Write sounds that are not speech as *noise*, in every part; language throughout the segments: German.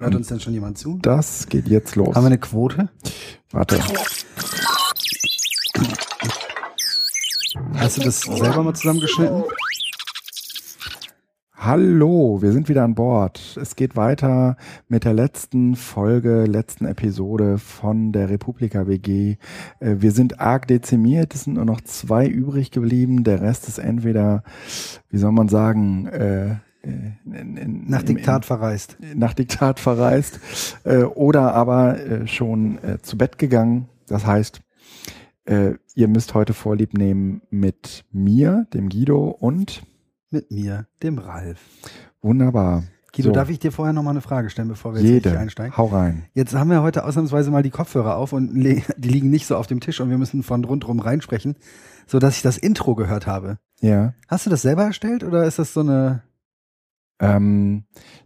Hört uns denn schon jemand zu? Das geht jetzt los. Haben wir eine Quote? Warte. Hast du das selber mal zusammengeschnitten? Hallo, wir sind wieder an Bord. Es geht weiter mit der letzten Folge, letzten Episode von der Republika WG. Äh, Wir sind arg dezimiert, es sind nur noch zwei übrig geblieben. Der Rest ist entweder, wie soll man sagen, äh, in, in, Nach im- Diktat verreist. nach Diktat verreist äh, oder aber äh, schon äh, zu Bett gegangen. Das heißt, äh, ihr müsst heute Vorlieb nehmen mit mir, dem Guido und Mit mir, dem Ralf. wunderbar. Guido, So. darf ich dir vorher noch mal eine Frage stellen, bevor wir jetzt Jede. richtig einsteigen? Hau rein. Jetzt haben wir heute ausnahmsweise mal die Kopfhörer auf und die liegen nicht so auf dem Tisch und wir müssen von rundrum reinsprechen, so dass ich das Intro gehört habe. Ja. Hast du das selber erstellt oder ist das so eine Ähm,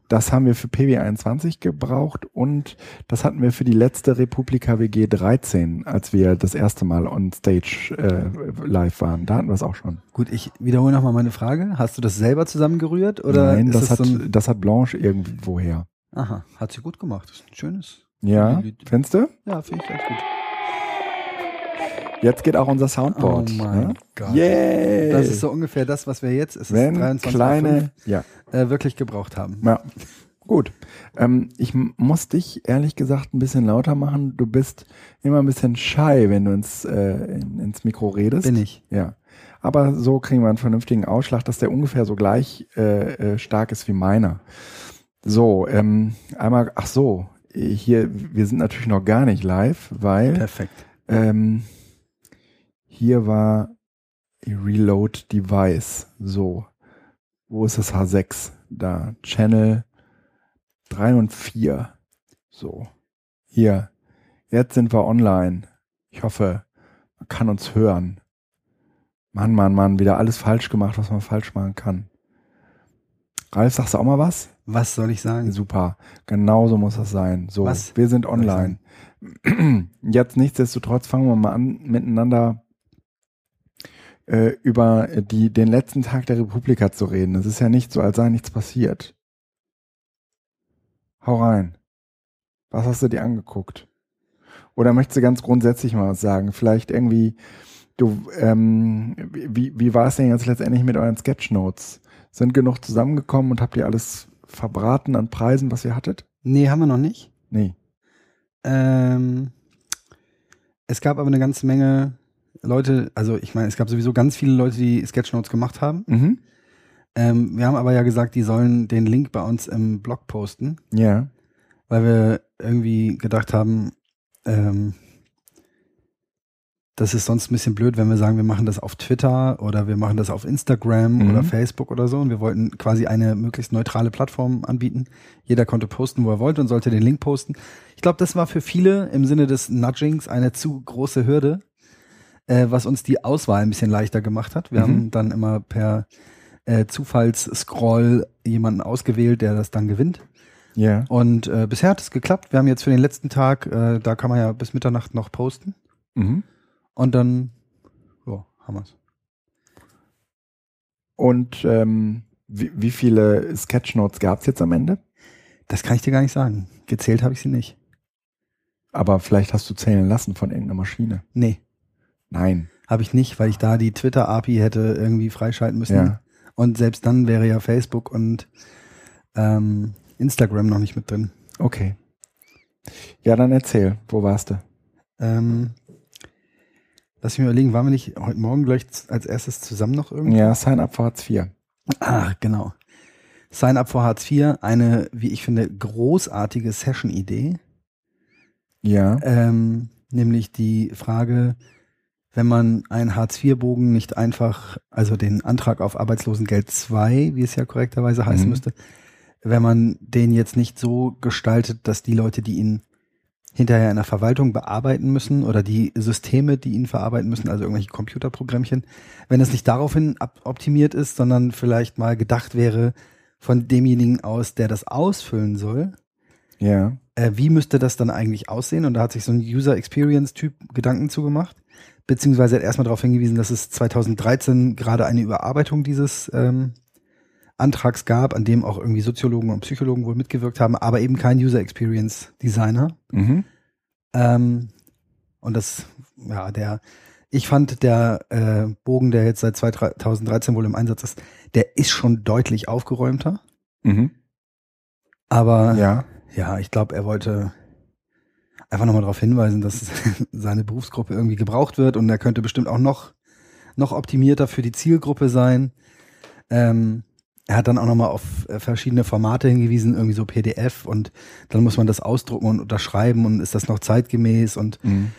das haben wir für PB21 gebraucht und das hatten wir für die letzte Republika WG 13, als wir das erste Mal on Stage äh, live waren. Da hatten wir es auch schon. Gut, ich wiederhole noch mal meine Frage. Hast du das selber zusammengerührt oder Nein, ist das, das hat, so das hat Blanche irgendwoher. Aha, hat sie gut gemacht. Das ist ein schönes. Ja, findest du? Ja, finde ich ganz gut. Jetzt geht auch unser Soundboard. Oh mein ne? Gott. Yay! Das ist so ungefähr das, was wir jetzt, es ist Wenn 23.05, kleine, ja, äh, wirklich gebraucht haben. ja, gut. Ähm, ich muss dich ehrlich gesagt ein bisschen lauter machen. Du bist immer ein bisschen shy, wenn du ins, äh, in, ins Mikro redest. Bin ich. Ja. Aber so kriegen wir einen vernünftigen Ausschlag, dass der ungefähr so gleich äh, äh, stark ist wie meiner. So, ähm, einmal, ach so, hier, wir sind natürlich noch gar nicht live, weil Perfekt. ähm, hier war Reload Device. So, wo ist das H6? Da, Channel 3 und 4. So, hier, jetzt sind wir online. Ich hoffe, man kann uns hören. Mann, Mann, Mann, wieder alles falsch gemacht, was man falsch machen kann. Ralf, sagst du auch mal was? Was soll ich sagen? Super, genau so muss das sein. So, Was wir sind online. *clears throat* Jetzt nichtsdestotrotz fangen wir mal an, miteinander äh, über die, den letzten Tag der Republika zu reden. Es ist ja nicht so, als sei nichts passiert. Hau rein. Was hast du dir angeguckt? Oder möchtest du ganz grundsätzlich mal was sagen? Vielleicht irgendwie, du, ähm, wie, wie war es denn jetzt letztendlich mit euren Sketchnotes? Sind genug zusammengekommen und habt ihr alles verbraten an Preisen, was ihr hattet? Nee, haben wir noch nicht. Nee. Ähm, es gab aber eine ganze Menge Leute, also ich meine, es gab sowieso ganz viele Leute, die Sketchnotes gemacht haben. Mhm. Ähm, wir haben aber ja gesagt, die sollen den Link bei uns im Blog posten, Ja. weil wir irgendwie gedacht haben, ähm, das ist sonst ein bisschen blöd, wenn wir sagen, wir machen das auf Twitter oder wir machen das auf Instagram Mhm. oder Facebook oder so. Und wir wollten quasi eine möglichst neutrale Plattform anbieten. Jeder konnte posten, wo er wollte und sollte den Link posten. Ich glaube, das war für viele im Sinne des Nudgings eine zu große Hürde, äh, was uns die Auswahl ein bisschen leichter gemacht hat. Wir Mhm. haben dann immer per äh, Zufallsscroll jemanden ausgewählt, der das dann gewinnt. Ja. Und äh, bisher hat es geklappt. Wir haben jetzt für den letzten Tag, äh, da kann man ja bis Mitternacht noch posten. Mhm. Und dann, ja, haben wir's. Und ähm, wie, wie viele Sketchnotes gab es jetzt am Ende? Das kann ich dir gar nicht sagen. Gezählt habe ich sie nicht. Aber vielleicht hast du zählen lassen von irgendeiner Maschine. Nee, Nein. habe ich nicht, weil ich da die Twitter-API hätte irgendwie freischalten müssen. Ja. Und selbst dann wäre ja Facebook und ähm, Instagram noch nicht mit drin. Okay. Ja, dann erzähl. Wo warst du? Ähm, lass mich mal überlegen, waren wir nicht heute Morgen gleich als erstes zusammen noch irgendwie? Ja, Sign Up for Hartz IV. Ach, genau. Sign up for Hartz IV, eine, wie ich finde, großartige Session-Idee. Ja. Ähm, nämlich die Frage, wenn man einen Hartz-IV-Bogen nicht einfach, also den Antrag auf Arbeitslosengeld 2, wie es ja korrekterweise heißen Mhm. müsste, wenn man den jetzt nicht so gestaltet, dass die Leute, die ihn hinterher in der Verwaltung bearbeiten müssen oder die Systeme, die ihn verarbeiten müssen, also irgendwelche Computerprogrammchen, wenn es nicht daraufhin optimiert ist, sondern vielleicht mal gedacht wäre von demjenigen aus, der das ausfüllen soll, Ja. äh, wie müsste das dann eigentlich aussehen? Und da hat sich so ein User Experience Typ Gedanken zugemacht, beziehungsweise hat erstmal darauf hingewiesen, dass es 2013 gerade eine Überarbeitung dieses ähm, Antrags gab, an dem auch irgendwie Soziologen und Psychologen wohl mitgewirkt haben, aber eben kein User Experience Designer. Mhm. Ähm, und das, ja, der, ich fand der äh, Bogen, der jetzt seit 2013 wohl im Einsatz ist, der ist schon deutlich aufgeräumter. Mhm. Aber Ja. ja, ich glaube, er wollte einfach nochmal darauf hinweisen, dass *laughs* seine Berufsgruppe irgendwie gebraucht wird und er könnte bestimmt auch noch, noch optimierter für die Zielgruppe sein. Ähm, er hat dann auch nochmal auf äh, verschiedene Formate hingewiesen, irgendwie so PDF und dann muss man das ausdrucken und unterschreiben und ist das noch zeitgemäß und Mhm.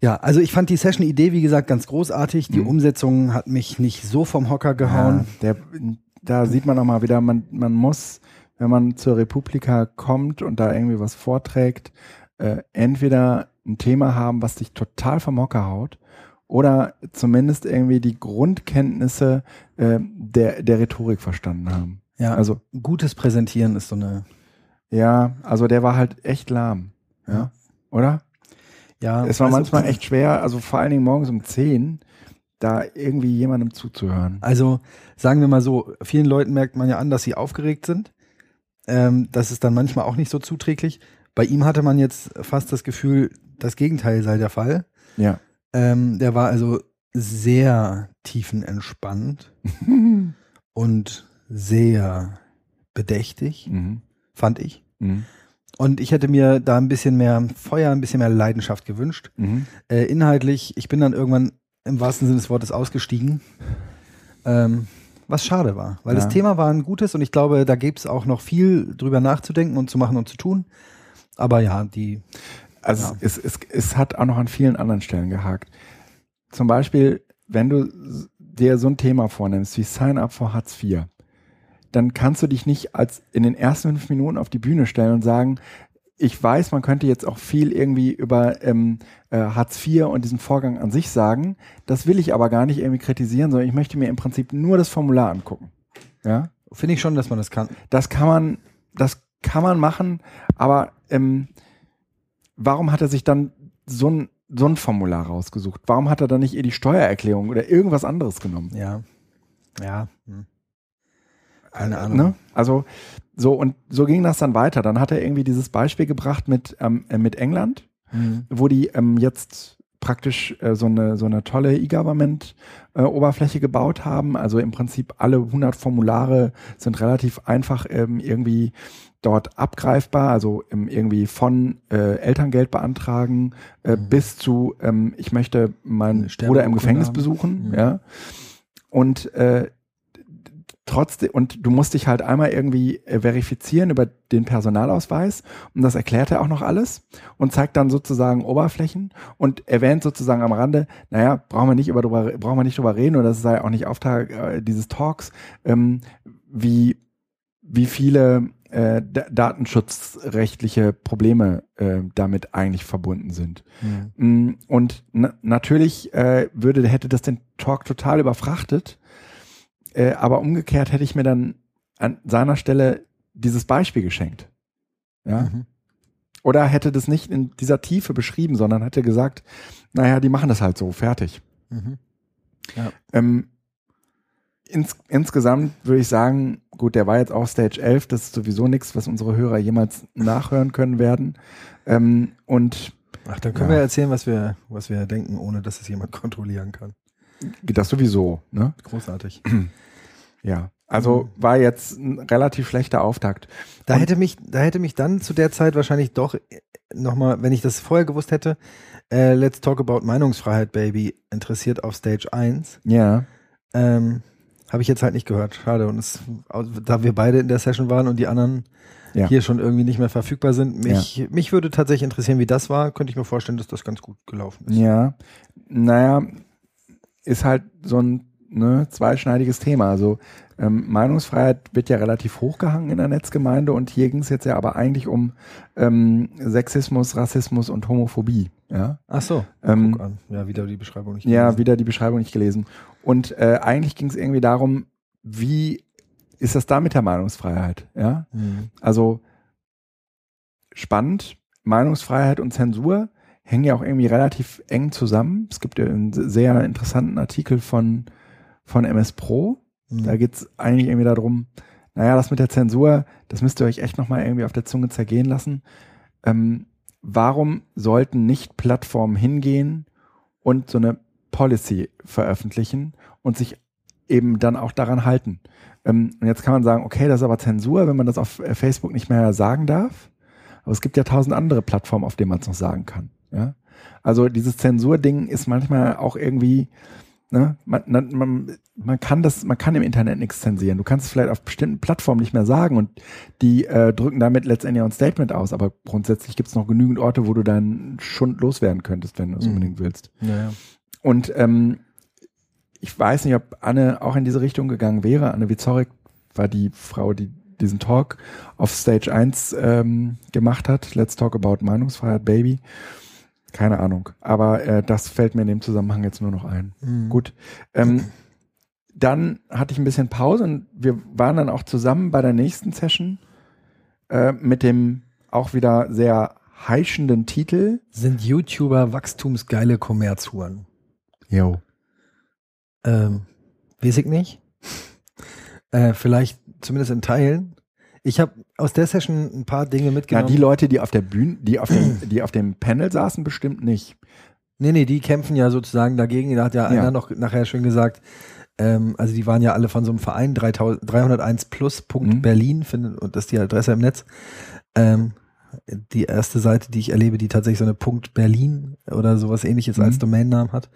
ja, also ich fand die Session-Idee, wie gesagt, ganz großartig. Die Mhm. Umsetzung hat mich nicht so vom Hocker gehauen. Ja, der, da sieht man auch mal wieder, man, man muss, wenn man zur Republika kommt und da irgendwie was vorträgt, äh, entweder ein Thema haben, was dich total vom Hocker haut, oder zumindest irgendwie die Grundkenntnisse äh, der, der Rhetorik verstanden haben. Ja, Also, gutes Präsentieren ist so eine, ja, also der war halt echt lahm. Ja. Oder? ja. Es war also- manchmal echt schwer, also vor allen Dingen morgens um 10, da irgendwie jemandem zuzuhören. Also sagen wir mal so, vielen Leuten merkt man ja an, dass sie aufgeregt sind. Ähm, das ist dann manchmal auch nicht so zuträglich. Bei ihm hatte man jetzt fast das Gefühl, das Gegenteil sei der Fall. Ja. Ähm, der war also sehr tiefenentspannt *laughs* und sehr bedächtig, Mhm. fand ich. Mhm. Und ich hätte mir da ein bisschen mehr Feuer, ein bisschen mehr Leidenschaft gewünscht. Mhm. Äh, inhaltlich, ich bin dann irgendwann im wahrsten Sinne des Wortes ausgestiegen. Ähm, was schade war, weil Ja. das Thema war ein gutes und ich glaube, da gibt es auch noch viel drüber nachzudenken und zu machen und zu tun. Aber ja, die, Also Ja. es, es, es hat auch noch an vielen anderen Stellen gehakt. Zum Beispiel, wenn du dir so ein Thema vornimmst wie Sign Up for Hartz IV, dann kannst du dich nicht als in den ersten fünf Minuten auf die Bühne stellen und sagen, ich weiß, man könnte jetzt auch viel irgendwie über ähm, äh, Hartz IV und diesen Vorgang an sich sagen. Das will ich aber gar nicht irgendwie kritisieren, sondern ich möchte mir im Prinzip nur das Formular angucken. Ja, finde ich schon, dass man das kann. das kann man, das kann man machen, aber ähm, warum hat er sich dann so ein, so ein Formular rausgesucht? Warum hat er dann nicht eher die Steuererklärung oder irgendwas anderes genommen? Ja. Ja. Hm. Keine Äh, Ahnung. Ne? Also so und so ging das dann weiter. Dann hat er irgendwie dieses Beispiel gebracht mit ähm, äh, mit England, Hm. wo die ähm, jetzt praktisch äh, so eine so eine tolle E-Government äh, gebaut haben. Also im Prinzip alle 100 Formulare sind relativ einfach ähm, irgendwie dort abgreifbar. Also ähm, irgendwie von äh, Elterngeld beantragen äh, Mhm. bis zu ähm, ich möchte meinen Eine Bruder im Gefängnis haben. besuchen. Mhm. Ja und äh, trotzdem, und du musst dich halt einmal irgendwie äh, verifizieren über den Personalausweis und das erklärt er auch noch alles und zeigt dann sozusagen Oberflächen und erwähnt sozusagen am Rande, naja, brauchen wir nicht über drüber, brauchen wir nicht drüber reden oder das sei auch nicht Auftrag äh, dieses Talks, ähm, wie, wie viele äh, da datenschutzrechtliche Probleme äh, damit eigentlich verbunden sind. Hm. Mm, Und na natürlich äh, würde, hätte das den Talk total überfrachtet. Äh, aber umgekehrt hätte ich mir dann an seiner Stelle dieses Beispiel geschenkt. Ja. Mhm. Oder hätte das nicht in dieser Tiefe beschrieben, sondern hätte gesagt, naja, die machen das halt so, fertig. Mhm. Ähm, ins, insgesamt würde ich sagen, gut, der war jetzt auch Stage 11, das ist sowieso nichts, was unsere Hörer jemals nachhören können werden. Ähm, und Ach, dann können Ja. wir erzählen, was wir, was wir denken, ohne dass es jemand *laughs* kontrollieren kann. das sowieso, ne? Großartig. *clears throat* Ja. Also war jetzt ein relativ schlechter Auftakt. Da Und- hätte mich, da hätte mich dann zu der Zeit wahrscheinlich doch nochmal, wenn ich das vorher gewusst hätte, äh, Let's Talk About Meinungsfreiheit, Baby, interessiert auf Stage 1. Ja. Ähm, Habe ich jetzt halt nicht gehört. Schade. Und es, da wir beide in der Session waren und die anderen Ja. hier schon irgendwie nicht mehr verfügbar sind, mich, mich würde tatsächlich interessieren, wie das war. Könnte ich mir vorstellen, dass das ganz gut gelaufen ist. Ja. Naja, ist halt so ein ne, zweischneidiges Thema. Also ähm, Meinungsfreiheit wird ja relativ hochgehangen in der Netzgemeinde und hier ging es jetzt ja aber eigentlich um ähm, Sexismus, Rassismus und Homophobie. Ja, Ach so. Ähm, Guck an. Ja, wieder die Beschreibung nicht. ja gelesen. wieder die Beschreibung nicht gelesen. Und äh, eigentlich ging es irgendwie darum, wie ist das da mit der Meinungsfreiheit? Ja, Hm. Also spannend, Meinungsfreiheit und Zensur hängen ja auch irgendwie relativ eng zusammen. Es gibt ja einen sehr interessanten Artikel von, von MS Pro, Mhm. Da geht's eigentlich irgendwie darum, naja, das mit der Zensur, das müsst ihr euch echt nochmal irgendwie auf der Zunge zergehen lassen. Ähm, warum sollten nicht Plattformen hingehen und so eine Policy veröffentlichen und sich eben dann auch daran halten? Ähm, und jetzt kann man sagen, okay, das ist aber Zensur, wenn man das auf äh, Facebook nicht mehr sagen darf. Aber es gibt ja tausend andere Plattformen, auf denen man es noch sagen kann. Ja? Also dieses Zensurding ist manchmal auch irgendwie, ne, man, man, man, kann das, man kann im Internet nichts zensieren. Du kannst es vielleicht auf bestimmten Plattformen nicht mehr sagen und die äh, drücken damit letztendlich auch ein Statement aus. Aber grundsätzlich gibt es noch genügend Orte, wo du deinen Schund loswerden könntest, wenn du es Mhm. unbedingt willst. Naja. Und ähm, ich weiß nicht, ob Anne auch in diese Richtung gegangen wäre. Anne Wizorik war die Frau, die diesen Talk auf Stage 1 ähm, gemacht hat. Let's Talk About Meinungsfreiheit, Baby. Keine Ahnung. Aber äh, das fällt mir in dem Zusammenhang jetzt nur noch ein. Mhm. Gut. Ähm, dann hatte ich ein bisschen Pause und wir waren dann auch zusammen bei der nächsten Session äh, mit dem auch wieder sehr heischenden Titel. Sind YouTuber wachstumsgeile Kommerzhuren? Jo. Ähm, weiß ich nicht. *laughs* Äh, vielleicht zumindest in Teilen. Ich habe aus der Session ein paar Dinge Ja, mitgenommen. die Leute, die auf der Bühne, die auf dem, die auf dem Panel saßen, bestimmt nicht. nee, nee, die kämpfen ja sozusagen dagegen. Da hat ja, Ja. einer noch nachher schön gesagt, ähm, also die waren ja alle von so einem Verein, 3000, 301 plus Punkt Mhm. Berlin, findet, und das ist die Adresse im Netz. Ähm, die erste Seite, die ich erlebe, die tatsächlich so eine Punkt Berlin oder sowas ähnliches Mhm. als Domainnamen hat.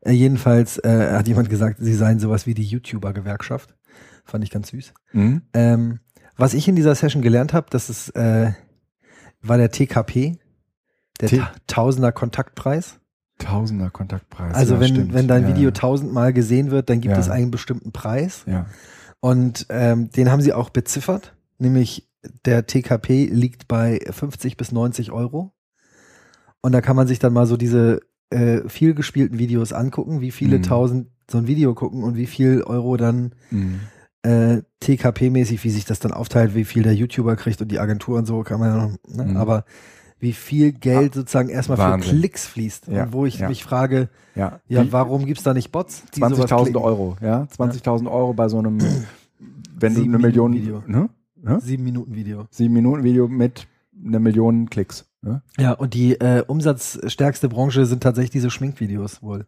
Äh, jedenfalls äh, hat jemand gesagt, sie seien sowas wie die YouTuber-Gewerkschaft. Fand ich ganz süß. Mhm. Ähm, was ich in dieser Session gelernt habe, das ist, äh, war der TKP, der T- Ta Tausender Kontaktpreis. Tausender Kontaktpreis. Also ja, wenn, stimmt. wenn dein ja, Video tausendmal gesehen wird, dann gibt Ja. es einen bestimmten Preis. Ja. Und ähm, den haben sie auch beziffert, nämlich der TKP liegt bei 50 bis 90 Euro. Und da kann man sich dann mal so diese äh, viel gespielten Videos angucken, wie viele Mhm. tausend so ein Video gucken und wie viel Euro dann Mhm. äh, TKP-mäßig, wie sich das dann aufteilt, wie viel der YouTuber kriegt und die Agentur und so, kann man ja noch, ne? Mhm. aber wie viel Geld sozusagen erstmal für Wahnsinn. Klicks fließt. Ja, Und wo ich ja. mich frage, Ja. ja, warum gibt's da nicht Bots? die sowas 20.000 klicken? Euro, ja? 20.000 Euro bei so einem, wenn du eine Million, Video. ne? Ja? Sieben Minuten Video. Sieben Minuten Video mit einer Million Klicks. Ne? Ja, und die äh, umsatzstärkste Branche sind tatsächlich diese Schminkvideos wohl.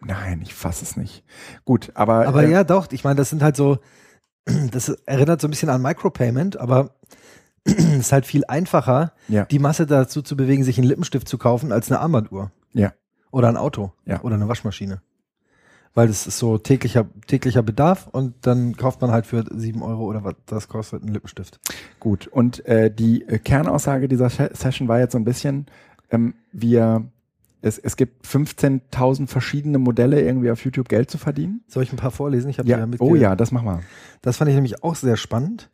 Nein, ich fasse es nicht. Gut, aber, Aber äh, ja, doch, ich meine, das sind halt so, *clears throat* das erinnert so ein bisschen an Micropayment, aber es *clears throat* ist halt viel einfacher, Ja. die Masse dazu zu bewegen, sich einen Lippenstift zu kaufen, als eine Armbanduhr. Ja. Oder ein Auto. Ja. Oder eine Waschmaschine. Weil das ist so täglicher, täglicher Bedarf und dann kauft man halt für sieben Euro oder was das kostet einen Lippenstift. Gut, und äh, die äh, Kernaussage dieser Se- Session war jetzt so ein bisschen, ähm, wir, es, es gibt 15.000 verschiedene Modelle, irgendwie auf YouTube Geld zu verdienen. Soll ich ein paar vorlesen? Ich habe Ja, ja mitge- oh ja, das mach mal. Das fand ich nämlich auch sehr spannend.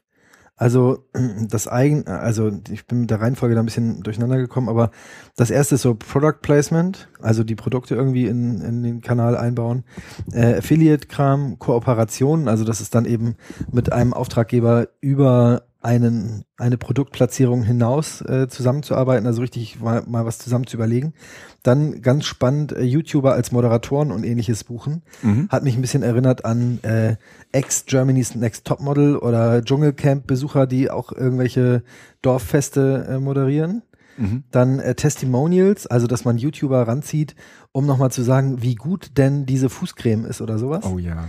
Also das eigen, also ich bin mit der Reihenfolge da ein bisschen durcheinander gekommen, aber das erste ist so Product Placement, also die Produkte irgendwie in, in den Kanal einbauen. Äh, Affiliate-Kram, Kooperationen, also das ist dann eben mit einem Auftraggeber über einen, eine Produktplatzierung hinaus äh, zusammenzuarbeiten, also richtig mal, mal was zusammen zu überlegen. Dann ganz spannend, äh, YouTuber als Moderatoren und ähnliches buchen. Mhm. Hat mich ein bisschen erinnert an äh, Ex-Germany's Next Topmodel oder Dschungelcamp-Besucher, die auch irgendwelche Dorffeste äh, moderieren. Mhm. Dann äh, Testimonials, also dass man YouTuber ranzieht, um nochmal zu sagen, wie gut denn diese Fußcreme ist oder sowas. Oh ja.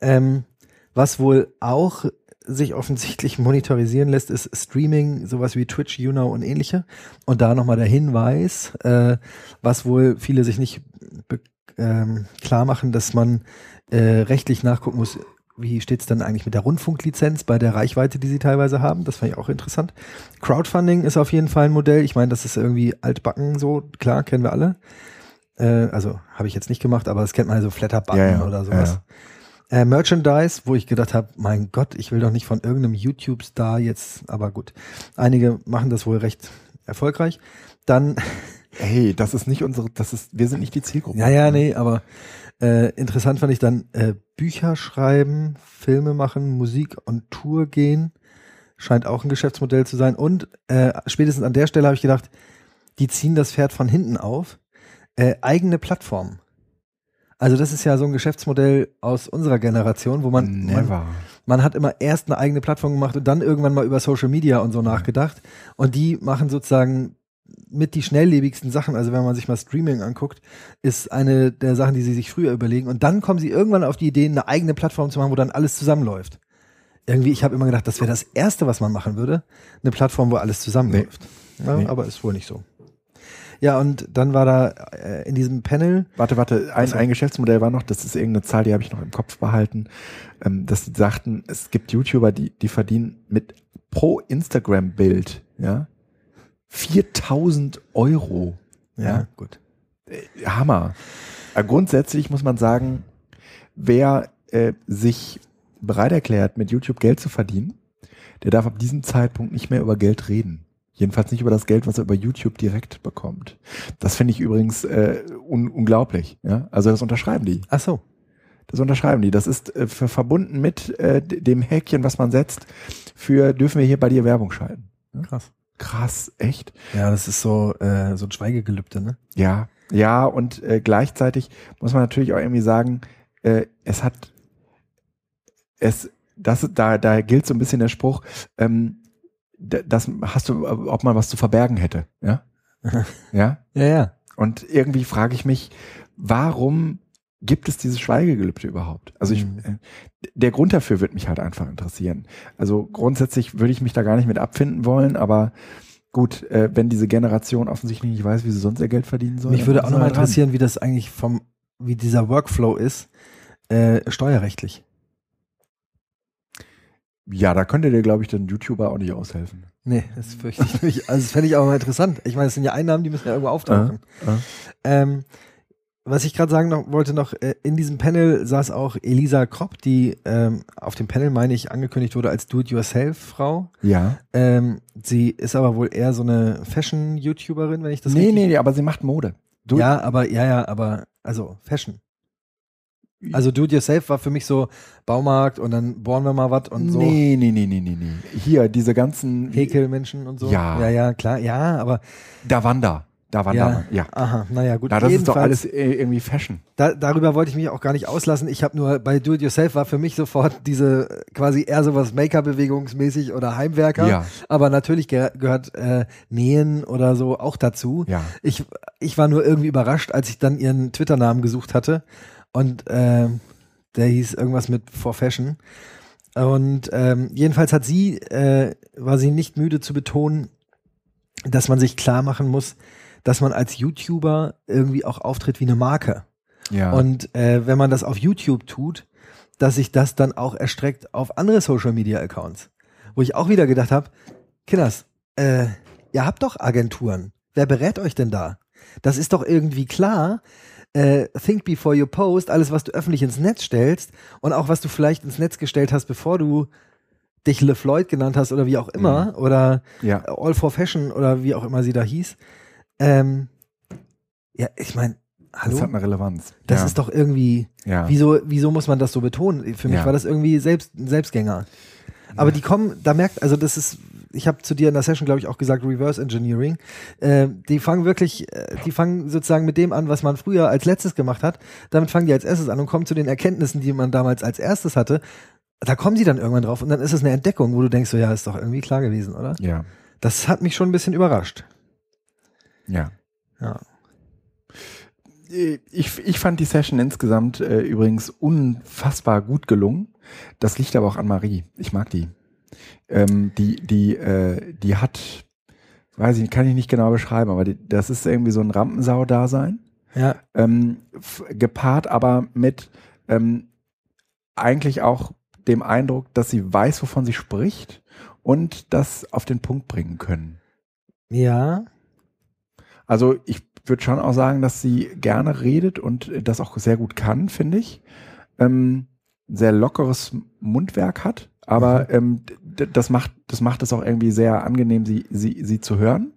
Ähm, was wohl auch sich offensichtlich monetarisieren lässt, ist Streaming, sowas wie Twitch, YouNow und ähnliche. Und da nochmal der Hinweis, äh, was wohl viele sich nicht ähm, klar machen, dass man äh, rechtlich nachgucken muss, wie steht's dann eigentlich mit der Rundfunklizenz bei der Reichweite, die sie teilweise haben. Das fand ich auch interessant. Crowdfunding ist auf jeden Fall ein Modell. Ich meine, das ist irgendwie altbacken so, klar, kennen wir alle. Äh, also habe ich jetzt nicht gemacht, aber das kennt man also Flatterbutton Ja, ja, oder sowas. ja, Äh, Merchandise, wo ich gedacht habe, mein Gott, ich will doch nicht von irgendeinem YouTube-Star jetzt, aber gut. Einige machen das wohl recht erfolgreich. Dann, *laughs* Hey, das ist nicht unsere, das ist, wir sind nicht die Zielgruppe. ja, ja, nee, aber äh, interessant fand ich dann äh, Bücher schreiben, Filme machen, Musik und Tour gehen. Scheint auch ein Geschäftsmodell zu sein. Und äh, spätestens an der Stelle habe ich gedacht, die ziehen das Pferd von hinten auf. Äh, eigene Plattformen. Also das ist ja so ein Geschäftsmodell aus unserer Generation, wo man, man, man hat immer erst eine eigene Plattform gemacht und dann irgendwann mal über Social Media und so nachgedacht. Und die machen sozusagen mit die schnelllebigsten Sachen, also wenn man sich mal Streaming anguckt, ist eine der Sachen, die sie sich früher überlegen. Und dann kommen sie irgendwann auf die Idee, eine eigene Plattform zu machen, wo dann alles zusammenläuft. Irgendwie, ich habe immer gedacht, das wäre das Erste, was man machen würde. Eine Plattform, wo alles zusammenläuft. Ja, Nee. Aber ist wohl nicht so. Ja, und dann war da äh, in diesem Panel, Warte, warte, ein, Achso. ein Geschäftsmodell war noch, das ist irgendeine Zahl, die habe ich noch im Kopf behalten, ähm, dass sie sagten, es gibt YouTuber, die, die verdienen mit pro Instagram-Bild, ja, 4000 Euro. ja, gut. Hammer. Aber grundsätzlich muss man sagen, wer äh, sich bereit erklärt, mit YouTube Geld zu verdienen, der darf ab diesem Zeitpunkt nicht mehr über Geld reden. Jedenfalls nicht über das Geld, was er über YouTube direkt bekommt. Das finde ich übrigens äh, un unglaublich. Ja? Also das unterschreiben die. Ach so. Das unterschreiben die. Das ist äh, ver- verbunden mit äh, dem Häkchen, was man setzt, für dürfen wir hier bei dir Werbung schalten. Krass. Krass, echt? Ja, das ist so, äh, so ein Schweigegelübde, ne? Ja, ja, und äh, gleichzeitig muss man natürlich auch irgendwie sagen, äh, es hat es, das, da, da gilt so ein bisschen der Spruch, ähm, das hast du, ob man was zu verbergen hätte, ja? *laughs* ja? Ja, ja. Und irgendwie frage ich mich, warum gibt es dieses Schweigegelübde überhaupt? Also ich, Mhm. äh, der Grund dafür würde mich halt einfach interessieren. Also grundsätzlich würde ich mich da gar nicht mit abfinden wollen, aber gut, äh, wenn diese Generation offensichtlich nicht weiß, wie sie sonst ihr Geld verdienen soll. Mich würde auch nochmal halt interessieren, wie das eigentlich vom, wie dieser Workflow ist, äh, steuerrechtlich. Ja, da könnte dir, glaube ich, dann YouTuber auch nicht aushelfen. Nee, das fürchte ich nicht. Also das fände ich aber mal interessant. Ich meine, es sind ja Einnahmen, die müssen ja irgendwo auftauchen. Äh, Ähm, was ich gerade sagen noch, wollte noch, äh, in diesem Panel saß auch Elisa Kropp, die ähm, auf dem Panel, meine ich, angekündigt wurde als Do-it-yourself-Frau. Ja. Ähm, sie ist aber wohl eher so eine Fashion-YouTuberin, wenn ich das Nee, richtig... nee, nee, aber sie macht Mode. Du, Ja, aber, ja, ja, aber, also Fashion. Also Do-it-yourself war für mich so Baumarkt und dann bohren wir mal was und so. Nee, nee, nee, nee, nee, nee. Hier, diese ganzen Häkelmenschen und so. Ja. Ja, ja, klar, ja, aber Davanda. Davanda, ja, ja. aha, naja, gut. Na, das ist doch alles äh, irgendwie Fashion. Da, darüber wollte ich mich auch gar nicht auslassen. Ich habe nur bei Do It Yourself war für mich sofort diese quasi eher sowas Make-up-bewegungsmäßig oder Heimwerker. Ja. Aber natürlich ge gehört äh, Nähen oder so auch dazu. Ja. Ich, ich war nur irgendwie überrascht, als ich dann ihren Twitter-Namen gesucht hatte und äh, der hieß irgendwas mit For Fashion. Und ähm, jedenfalls hat sie, äh, war sie nicht müde zu betonen, dass man sich klar machen muss, dass man als YouTuber irgendwie auch auftritt wie eine Marke. Ja. Und äh, wenn man das auf YouTube tut, dass sich das dann auch erstreckt auf andere Social Media Accounts. Wo ich auch wieder gedacht habe, Kinders, äh, ihr habt doch Agenturen. Wer berät euch denn da? Das ist doch irgendwie klar. Äh, think before you post, alles, was du öffentlich ins Netz stellst und auch was du vielleicht ins Netz gestellt hast, bevor du dich LeFloid genannt hast oder wie auch immer oder ja. All for Fashion oder wie auch immer sie da hieß. Ähm, ja, ich meine, hallo, Das hat eine Relevanz. das ja. ist doch irgendwie, ja. wieso, wieso muss man das so betonen? Für mich war das irgendwie selbst, ein Selbstgänger. Aber die kommen, da merkt, also das ist, ich habe zu dir in der Session, glaube ich, auch gesagt, Reverse Engineering. Äh, die fangen wirklich, äh, die fangen sozusagen mit dem an, was man früher als letztes gemacht hat. Damit fangen die als erstes an und kommen zu den Erkenntnissen, die man damals als erstes hatte. Da kommen sie dann irgendwann drauf und dann ist es eine Entdeckung, wo du denkst, so ja, ist doch irgendwie klar gewesen, oder? ja. Das hat mich schon ein bisschen überrascht. Ja. Ja. Ich, ich fand die Session insgesamt äh, übrigens unfassbar gut gelungen. Das liegt aber auch an Marie. Ich mag die. Ähm, die, die, äh, die hat, weiß ich kann ich nicht genau beschreiben, aber die, das ist irgendwie so ein Rampensau-Dasein. Ja, Ähm, gepaart aber mit ähm, eigentlich auch dem Eindruck, dass sie weiß, wovon sie spricht und das auf den Punkt bringen können. ja, Also ich würde schon auch sagen, dass sie gerne redet und das auch sehr gut kann, finde ich. Ähm, sehr lockeres Mundwerk hat, aber ähm, d- das macht das macht es auch irgendwie sehr angenehm, sie sie sie zu hören.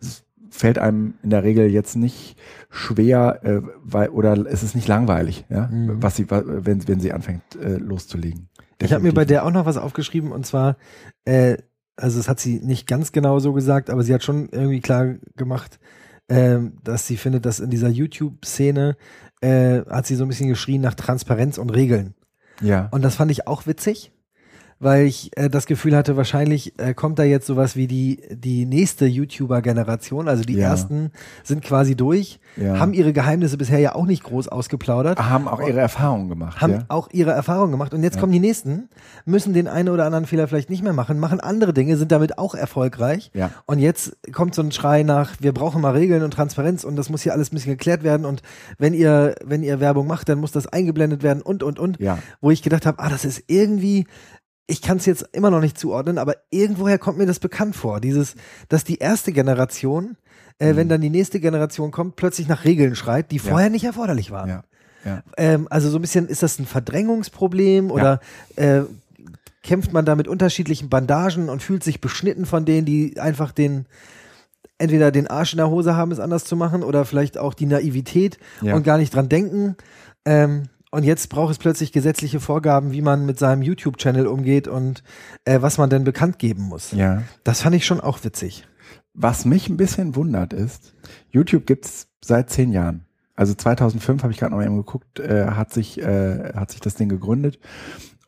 Es fällt einem in der Regel jetzt nicht schwer, äh, weil oder es ist nicht langweilig, ja, Mhm. was sie wenn wenn sie anfängt äh, loszulegen. Ich habe mir bei Definitiv. der auch noch was aufgeschrieben und zwar, äh, also es hat sie nicht ganz genau so gesagt, aber sie hat schon irgendwie klar gemacht, ähm, dass sie findet, dass in dieser YouTube-Szene äh, hat sie so ein bisschen geschrien nach Transparenz und Regeln. Ja. Und das fand ich auch witzig, weil ich äh, das Gefühl hatte, wahrscheinlich äh, kommt da jetzt sowas wie die, die nächste YouTuber-Generation. Also die Ja. ersten sind quasi durch, Ja. haben ihre Geheimnisse bisher ja auch nicht groß ausgeplaudert. Haben auch ihre Erfahrungen gemacht. haben ja? auch ihre Erfahrungen gemacht und jetzt kommen die nächsten, müssen den einen oder anderen Fehler vielleicht nicht mehr machen, machen andere Dinge, sind damit auch erfolgreich. Ja. Und jetzt kommt so ein Schrei nach, wir brauchen mal Regeln und Transparenz und das muss hier alles ein bisschen geklärt werden und wenn ihr, wenn ihr Werbung macht, dann muss das eingeblendet werden und und und. Ja. Wo ich gedacht habe, ah, das ist irgendwie, ich kann es jetzt immer noch nicht zuordnen, aber irgendwoher kommt mir das bekannt vor. Dieses, dass die erste Generation, äh, wenn dann die nächste Generation kommt, plötzlich nach Regeln schreit, die Mhm. Ja. vorher nicht erforderlich waren. Ja. Ja. Ähm, also so ein bisschen, ist das ein Verdrängungsproblem oder äh, kämpft man da mit unterschiedlichen Bandagen und fühlt sich beschnitten von denen, die einfach den entweder den Arsch in der Hose haben, es anders zu machen oder vielleicht auch die Naivität und gar nicht dran denken. Ähm, und jetzt braucht es plötzlich gesetzliche Vorgaben, wie man mit seinem YouTube-Channel umgeht und äh, was man denn bekannt geben muss. ja. Das fand ich schon auch witzig. Was mich ein bisschen wundert ist, YouTube gibt's seit zehn Jahren. Also 2005 habe ich gerade noch mal eben geguckt, äh, hat sich äh, hat sich das Ding gegründet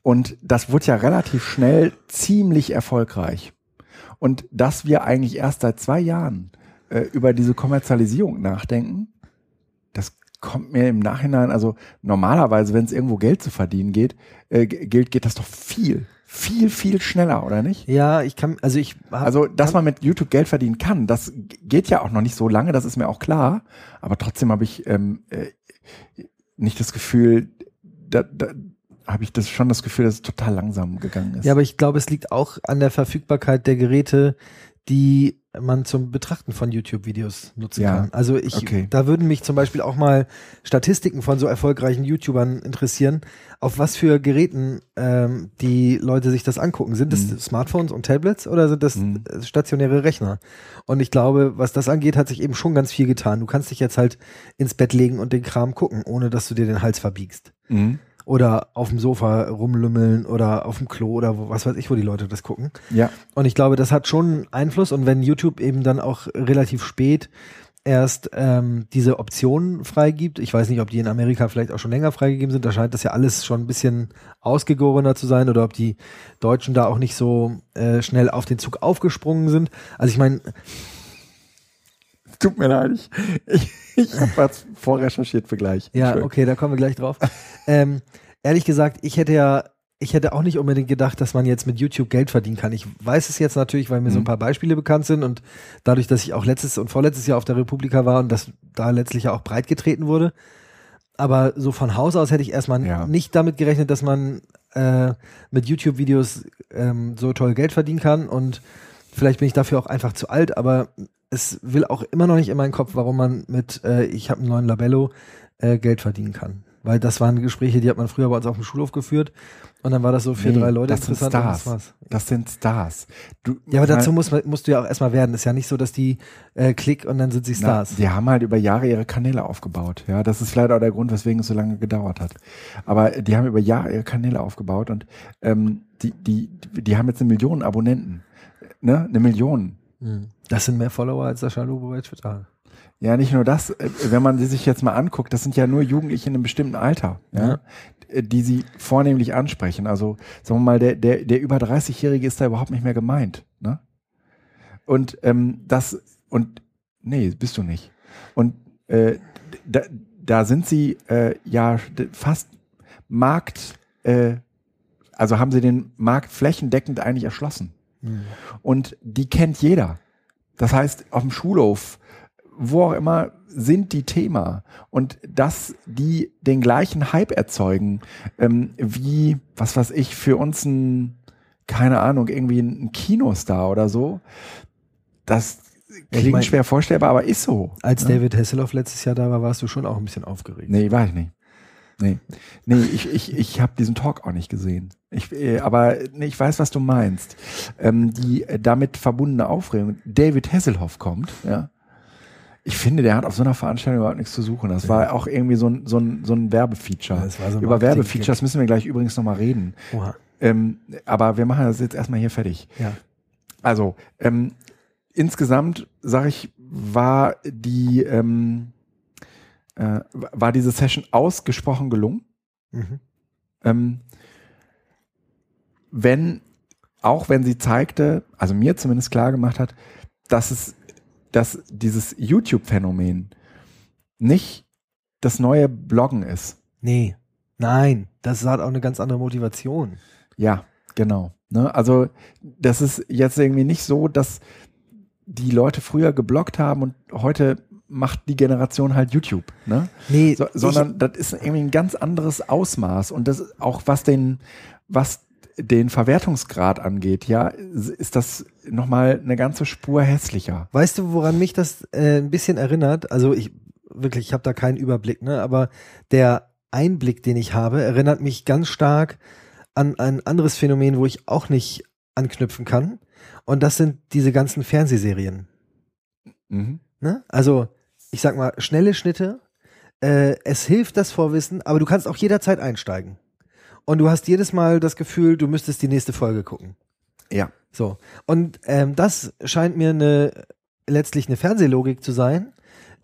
und das wurde ja relativ schnell ziemlich erfolgreich. Und dass wir eigentlich erst seit zwei Jahren äh, über diese Kommerzialisierung nachdenken, kommt mir im Nachhinein, also normalerweise, wenn es irgendwo Geld zu verdienen geht, äh, gilt, geht das doch viel, viel, viel schneller, oder nicht? Ja, ich kann, also ich hab, Also, dass man mit YouTube Geld verdienen kann, das geht ja auch noch nicht so lange, das ist mir auch klar. Aber trotzdem habe ich ähm, äh, nicht das Gefühl, da, da habe ich das schon das Gefühl, dass es total langsam gegangen ist. Ja, aber ich glaube, es liegt auch an der Verfügbarkeit der Geräte, die man zum Betrachten von YouTube-Videos nutzen Ja, kann. Also ich, okay. da würden mich zum Beispiel auch mal Statistiken von so erfolgreichen YouTubern interessieren, auf was für Geräten ähm, die Leute sich das angucken. Sind das Mhm. Smartphones und Tablets oder sind das Mhm. äh, stationäre Rechner? Und ich glaube, was das angeht, hat sich eben schon ganz viel getan. Du kannst dich jetzt halt ins Bett legen und den Kram gucken, ohne dass du dir den Hals verbiegst Mhm. Oder auf dem Sofa rumlümmeln oder auf dem Klo oder wo, was weiß ich, wo die Leute das gucken. Ja, Und ich glaube, das hat schon Einfluss. Und wenn YouTube eben dann auch relativ spät erst ähm, diese Optionen freigibt, ich weiß nicht, ob die in Amerika vielleicht auch schon länger freigegeben sind, da scheint das ja alles schon ein bisschen ausgegorener zu sein oder ob die Deutschen da auch nicht so äh, schnell auf den Zug aufgesprungen sind. Also ich meine, tut mir leid, ich, ich, ich habe was vorrecherchiert für gleich. Ja, okay, da kommen wir gleich drauf. ähm, ehrlich gesagt, ich hätte ja, ich hätte auch nicht unbedingt gedacht, dass man jetzt mit YouTube Geld verdienen kann. Ich weiß es jetzt natürlich, weil mir so ein Mhm. paar Beispiele bekannt sind und dadurch, dass ich auch letztes und vorletztes Jahr auf der Republika war und das da letztlich ja auch breit getreten wurde. Aber so von Haus aus hätte ich erstmal Ja. nicht damit gerechnet, dass man äh, mit YouTube-Videos ähm, so toll Geld verdienen kann und vielleicht bin ich dafür auch einfach zu alt, aber es will auch immer noch nicht in meinen Kopf, warum man mit äh, ich habe einen neuen Labello äh, Geld verdienen kann. Weil das waren Gespräche, die hat man früher bei uns auf dem Schulhof geführt und dann war das so für Nee, drei Leute das sind interessant das Stars. war's. Das sind Stars. Du, Ja, aber dazu mein- muss man, musst du ja auch erstmal werden. Ist ja nicht so, dass die äh, klick und dann sind sie Na, Stars. die haben halt über Jahre ihre Kanäle aufgebaut. Ja, das ist vielleicht auch der Grund, weswegen es so lange gedauert hat. Aber die haben über Jahre ihre Kanäle aufgebaut und ähm, die, die, die haben jetzt eine Million Abonnenten. Ne? Eine Million. Mhm. Das sind mehr Follower als Sascha Lobo bei Twitter. Ja, nicht nur das, äh, wenn man sie sich jetzt mal anguckt, das sind ja nur Jugendliche in einem bestimmten Alter, ja, Ja. äh, die sie vornehmlich ansprechen. Also, sagen wir mal, der, der, der über 30-Jährige ist da überhaupt nicht mehr gemeint. Ne? Und ähm, das, und nee, bist du nicht. Und äh, da, da sind sie äh, ja fast Markt, äh, also haben sie den Markt flächendeckend eigentlich erschlossen. Mhm. Und die kennt jeder. Das heißt, auf dem Schulhof, wo auch immer, sind die Thema. Und dass die den gleichen Hype erzeugen, ähm, wie, was weiß ich, für uns ein, keine Ahnung, irgendwie ein Kinostar oder so, das ich klingt mein- schwer vorstellbar, aber ist so. Als ne? David Hasselhoff letztes Jahr da war, warst du schon auch ein bisschen aufgeregt. Nee, war ich nicht. Nee, nee ich, ich, ich habe diesen Talk auch nicht gesehen. Ich, äh, aber ich weiß, was du meinst. Ähm, die äh, damit verbundene Aufregung. David Hasselhoff kommt, ja. Ich finde, der hat auf so einer Veranstaltung überhaupt nichts zu suchen. Das war auch irgendwie so ein, so ein, so ein Werbefeature. Ja, so ein Über Werbefeatures müssen wir gleich übrigens nochmal reden. Ähm, aber wir machen das jetzt erstmal hier fertig. Ja. Also, ähm, insgesamt sage ich, war die ähm, äh, war diese Session ausgesprochen gelungen. Mhm. Wenn auch wenn sie zeigte, also mir zumindest klar gemacht hat, dass es, dass dieses YouTube-Phänomen nicht das neue Bloggen ist. Nee, nein, das hat auch eine ganz andere Motivation. Ja, genau. Ne? Also das ist jetzt irgendwie nicht so, dass die Leute früher gebloggt haben und heute macht die Generation halt YouTube, ne? Nee, So, sondern das ist irgendwie ein ganz anderes Ausmaß und das auch was den was den Verwertungsgrad angeht, ja, ist das nochmal eine ganze Spur hässlicher. Weißt du, woran mich das äh, ein bisschen erinnert? Also ich wirklich, ich habe da keinen Überblick, ne? Aber der Einblick, den ich habe, erinnert mich ganz stark an ein anderes Phänomen, wo ich auch nicht anknüpfen kann. Und das sind diese ganzen Fernsehserien. Mhm. Ne? Also, ich sag mal, schnelle Schnitte. Äh, es hilft das Vorwissen, aber du kannst auch jederzeit einsteigen. Und du hast jedes Mal das Gefühl, du müsstest die nächste Folge gucken. Ja. So. Und ähm, das scheint mir eine letztlich eine Fernsehlogik zu sein,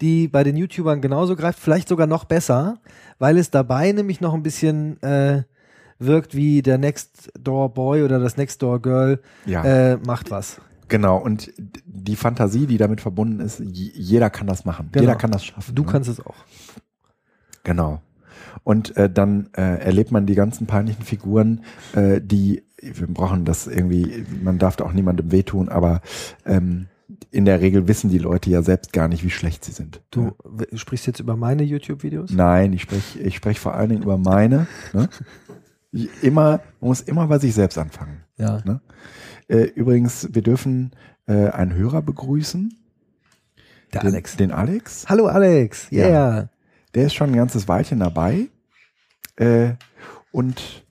die bei den YouTubern genauso greift, vielleicht sogar noch besser, weil es dabei nämlich noch ein bisschen äh, wirkt wie der Next Door Boy oder das Next Door Girl Ja. äh, macht was. Genau, und die Fantasie, die damit verbunden ist, jeder kann das machen. Genau. Jeder kann das schaffen. Du ne? kannst es auch. Genau. Und äh, dann äh, erlebt man die ganzen peinlichen Figuren, äh, die, wir brauchen das irgendwie, man darf da auch niemandem wehtun, aber ähm, in der Regel wissen die Leute ja selbst gar nicht, wie schlecht sie sind. Du w- sprichst jetzt über meine YouTube-Videos? Nein, ich spreche ich sprech vor allen Dingen über meine. Ne? Immer, man muss immer bei sich selbst anfangen. Ja. Ne? Äh, übrigens, wir dürfen äh, einen Hörer begrüßen. Der den, Alex. Den Alex. Hallo Alex. Ja. Der ist schon ein ganzes Weilchen dabei äh, und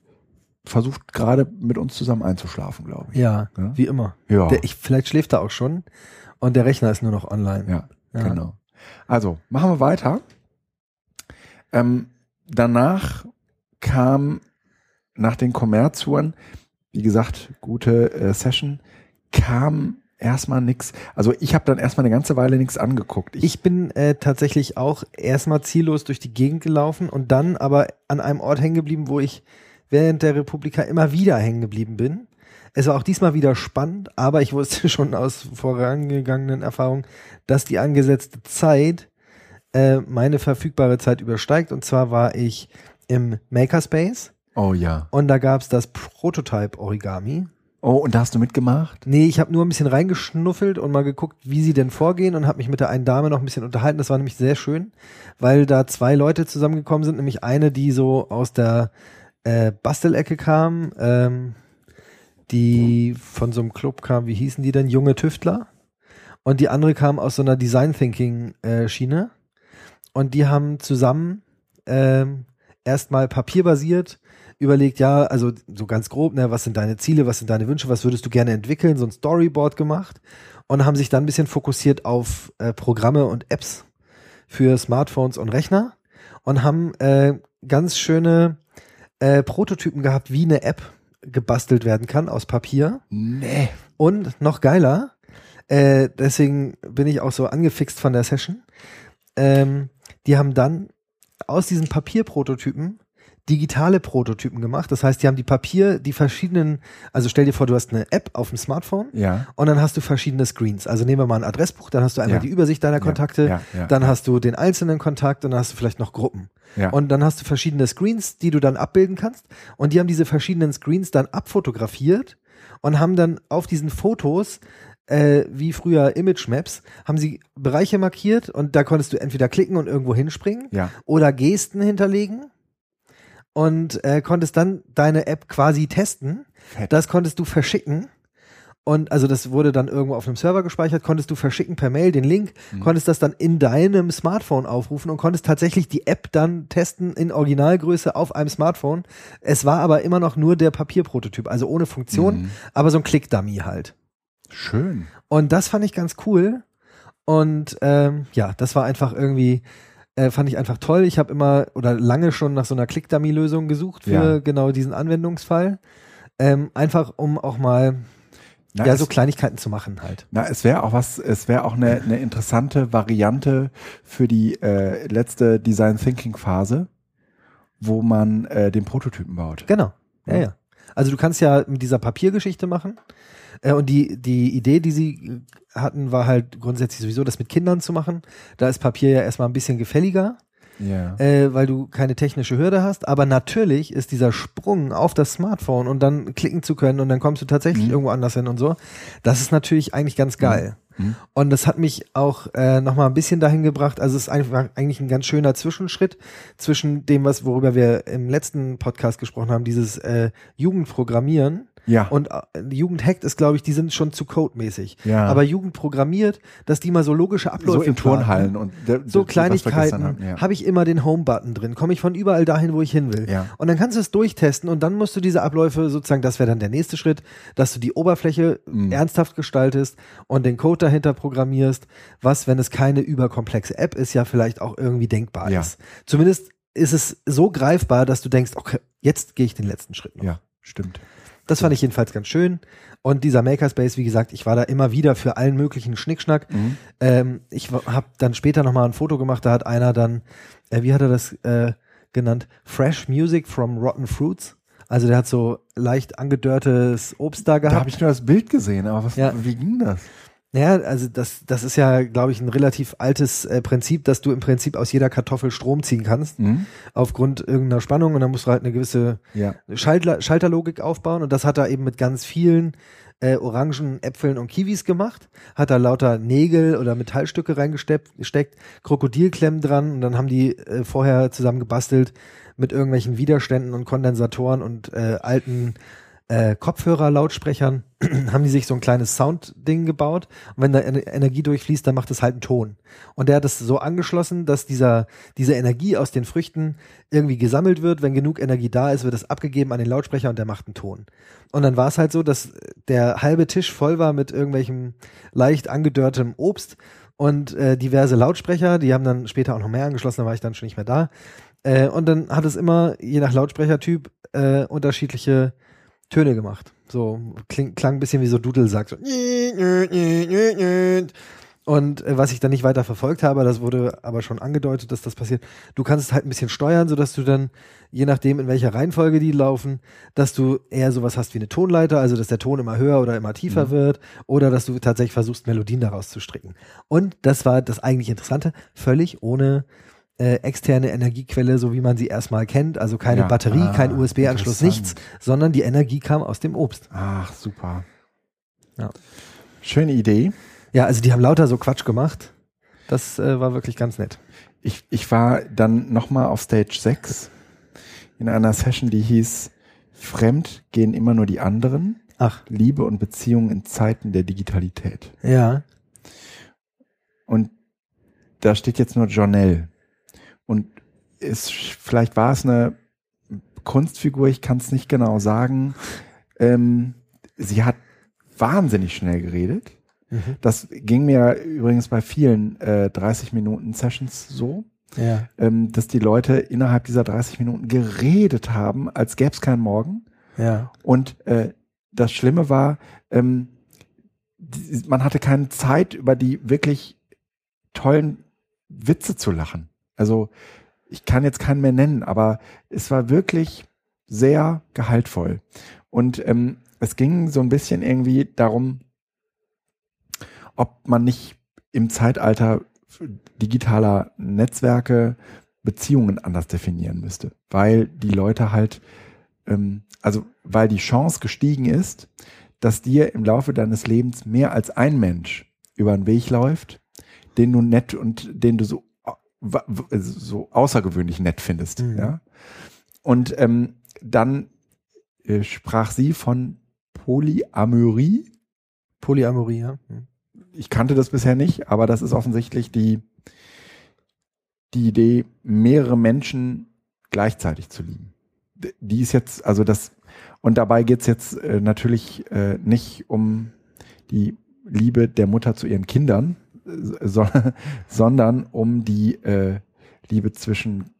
versucht gerade mit uns zusammen einzuschlafen, glaube ich. Ja, Ja? wie immer. Ja, Der, ich, vielleicht schläft er auch schon und der Rechner ist nur noch online. ja, Ja. genau. Also, machen wir weiter. Ähm, danach kam nach den Kommerztouren, wie gesagt, gute äh, Session, kam erstmal nix. Also ich habe dann erstmal eine ganze Weile nichts angeguckt. Ich bin äh, tatsächlich auch erstmal ziellos durch die Gegend gelaufen und dann aber an einem Ort hängen geblieben, wo ich während der Republika immer wieder hängen geblieben bin. Es war auch diesmal wieder spannend, aber ich wusste *laughs* schon aus vorangegangenen Erfahrungen, dass die angesetzte Zeit äh, meine verfügbare Zeit übersteigt. Und zwar war ich im Makerspace oh ja. und da gab's das Prototype Origami. Oh, und da hast du mitgemacht? Nee, ich habe nur ein bisschen reingeschnuffelt und mal geguckt, wie sie denn vorgehen und habe mich mit der einen Dame noch ein bisschen unterhalten. Das war nämlich sehr schön, weil da zwei Leute zusammengekommen sind, nämlich eine, die so aus der äh, Bastelecke kam, ähm, die von so einem Club kam, wie hießen die denn? Junge Tüftler. Und die andere kam aus so einer Design Thinking äh, Schiene. Und die haben zusammen ähm, erstmal papierbasiert überlegt, ja, also so ganz grob, ne, was sind deine Ziele, was sind deine Wünsche, was würdest du gerne entwickeln, so ein Storyboard gemacht und haben sich dann ein bisschen fokussiert auf äh, Programme und Apps für Smartphones und Rechner und haben äh, ganz schöne äh, Prototypen gehabt, wie eine App gebastelt werden kann aus Papier. Nee. Und noch geiler, äh, deswegen bin ich auch so angefixt von der Session. Ähm, die haben dann aus diesen Papierprototypen digitale Prototypen gemacht. Das heißt, die haben die Papier, die verschiedenen, also stell dir vor, du hast eine App auf dem Smartphone Ja. und dann hast du verschiedene Screens. Also nehmen wir mal ein Adressbuch, dann hast du einmal Ja. die Übersicht deiner Kontakte, Ja, dann hast du den einzelnen Kontakt und dann hast du vielleicht noch Gruppen. Ja. Und dann hast du verschiedene Screens, die du dann abbilden kannst. Und die haben diese verschiedenen Screens dann abfotografiert und haben dann auf diesen Fotos, äh, wie früher Image Maps, haben sie Bereiche markiert und da konntest du entweder klicken und irgendwo hinspringen ja. oder Gesten hinterlegen und äh, konntest dann deine App quasi testen. Fett. Das konntest du verschicken. Und also das wurde dann irgendwo auf einem Server gespeichert, konntest du verschicken per Mail den Link, Mhm. konntest das dann in deinem Smartphone aufrufen und konntest tatsächlich die App dann testen in Originalgröße auf einem Smartphone. Es war aber immer noch nur der Papierprototyp, also ohne Funktion, Mhm. aber so ein Klick-Dummy halt. Schön. Und das fand ich ganz cool. Und ähm, ja, das war einfach irgendwie, äh, fand ich einfach toll. Ich habe immer oder lange schon nach so einer Click-Dummy-Lösung gesucht für Ja. genau diesen Anwendungsfall. Ähm, einfach um auch mal Na, ja, so Kleinigkeiten zu machen halt. na, es wäre auch was, es wäre auch eine, eine interessante Variante für die äh, letzte Design Thinking Phase, wo man äh, den Prototypen baut. Genau. Ja, Ja. ja. Also du kannst ja mit dieser Papiergeschichte machen. Äh, und die, die Idee, die sie äh, hatten, war halt grundsätzlich sowieso, das mit Kindern zu machen. Da ist Papier ja erstmal ein bisschen gefälliger, Ja. äh, weil du keine technische Hürde hast. Aber natürlich ist dieser Sprung auf das Smartphone und dann klicken zu können und dann kommst du tatsächlich Mhm. irgendwo anders hin und so. Das ist natürlich eigentlich ganz geil. Mhm. Und das hat mich auch äh, nochmal ein bisschen dahin gebracht. Also es ist einfach eigentlich ein ganz schöner Zwischenschritt zwischen dem, was worüber wir im letzten Podcast gesprochen haben, dieses äh, Jugendprogrammieren Ja. und äh, Jugendhackt ist, glaube ich, die sind schon zu codemäßig. Ja. Aber Jugend programmiert, dass die mal so logische Abläufe so in. Turnhallen und So was wir gestern Kleinigkeiten hatten, ja. habe ich immer den Home-Button drin. Komme ich von überall dahin, wo ich hin will. Ja. Und dann kannst du es durchtesten und dann musst du diese Abläufe sozusagen, das wäre dann der nächste Schritt, dass du die Oberfläche Mhm. ernsthaft gestaltest und den Code dahinter programmierst, was, wenn es keine überkomplexe App ist, ja vielleicht auch irgendwie denkbar Ja. ist. Zumindest ist es so greifbar, dass du denkst, okay, jetzt gehe ich den letzten Schritt noch. ja, stimmt. Das fand ich jedenfalls ganz schön. Und dieser Makerspace, wie gesagt, ich war da immer wieder für allen möglichen Schnickschnack. Mhm. Ähm, ich habe dann später nochmal ein Foto gemacht, da hat einer dann, äh, wie hat er das äh, genannt? Fresh Music from Rotten Fruits. Also der hat so leicht angedörrtes Obst da Da gehabt. habe ich nur das Bild gesehen, aber was, Ja. wie ging das? Naja, also das, das ist ja, glaube ich, ein relativ altes äh, Prinzip, dass du im Prinzip aus jeder Kartoffel Strom ziehen kannst, Mhm. aufgrund irgendeiner Spannung und dann musst du halt eine gewisse Ja. Schaltler, Schalterlogik aufbauen und das hat er eben mit ganz vielen äh, Orangen, Äpfeln und Kiwis gemacht, hat da lauter Nägel oder Metallstücke reingesteckt, gesteckt, Krokodilklemmen dran und dann haben die äh, vorher zusammen gebastelt mit irgendwelchen Widerständen und Kondensatoren und äh, alten äh, Kopfhörer-Lautsprechern *clears throat* haben die sich so ein kleines Soundding gebaut und wenn da Ener- Energie durchfließt, dann macht es halt einen Ton. Und der hat es so angeschlossen, dass dieser, diese Energie aus den Früchten irgendwie gesammelt wird. Wenn genug Energie da ist, wird es abgegeben an den Lautsprecher und der macht einen Ton. Und dann war es halt so, dass der halbe Tisch voll war mit irgendwelchem leicht angedörrtem Obst und äh, diverse Lautsprecher. Die haben dann später auch noch mehr angeschlossen, da war ich dann schon nicht mehr da. Äh, und dann hat es immer, je nach Lautsprechertyp, äh, unterschiedliche Töne gemacht. So kling, klang ein bisschen wie so Dudelsack. So. Und äh, was ich dann nicht weiter verfolgt habe, das wurde aber schon angedeutet, dass das passiert. Du kannst es halt ein bisschen steuern, sodass du dann, je nachdem in welcher Reihenfolge die laufen, dass du eher sowas hast wie eine Tonleiter, also dass der Ton immer höher oder immer tiefer Mhm. wird, oder dass du tatsächlich versuchst, Melodien daraus zu stricken. Und das war das eigentlich Interessante, völlig ohne äh, externe Energiequelle, so wie man sie erstmal kennt, also keine Ja. Batterie, Ah, kein USB-Anschluss, nichts, sondern die Energie kam aus dem Obst. Ach, super. Ja. Schöne Idee. Ja, also die haben lauter so Quatsch gemacht. Das äh, war wirklich ganz nett. Ich, ich war dann nochmal auf Stage 6 in einer Session, die hieß Fremd gehen immer nur die anderen. Ach, Liebe und Beziehungen in Zeiten der Digitalität. ja. Und da steht jetzt nur Jonelle. Und ist, vielleicht war es eine Kunstfigur, ich kann es nicht genau sagen. Ähm, sie hat wahnsinnig schnell geredet. Mhm. Das ging mir übrigens bei vielen äh, 30 Minuten Sessions so, Ja. ähm, dass die Leute innerhalb dieser 30 Minuten geredet haben, als gäbe es keinen Morgen. Ja. Und äh, das Schlimme war, ähm, die, man hatte keine Zeit, über die wirklich tollen Witze zu lachen. Also ich kann jetzt keinen mehr nennen, aber es war wirklich sehr gehaltvoll. Und ähm, es ging so ein bisschen irgendwie darum, ob man nicht im Zeitalter digitaler Netzwerke Beziehungen anders definieren müsste, weil die Leute halt, ähm, also weil die Chance gestiegen ist, dass dir im Laufe deines Lebens mehr als ein Mensch über den Weg läuft, den du nett und den du so, so außergewöhnlich nett findest. Mhm. Ja? Und ähm, dann äh, sprach sie von Polyamorie. Polyamorie, ja. Hm. Ich kannte das bisher nicht, aber das ist offensichtlich die, die Idee, mehrere Menschen gleichzeitig zu lieben. Die ist jetzt, also das, und dabei geht's jetzt äh, natürlich äh, nicht um die Liebe der Mutter zu ihren Kindern, äh, so, sondern um die äh, Liebe zwischen,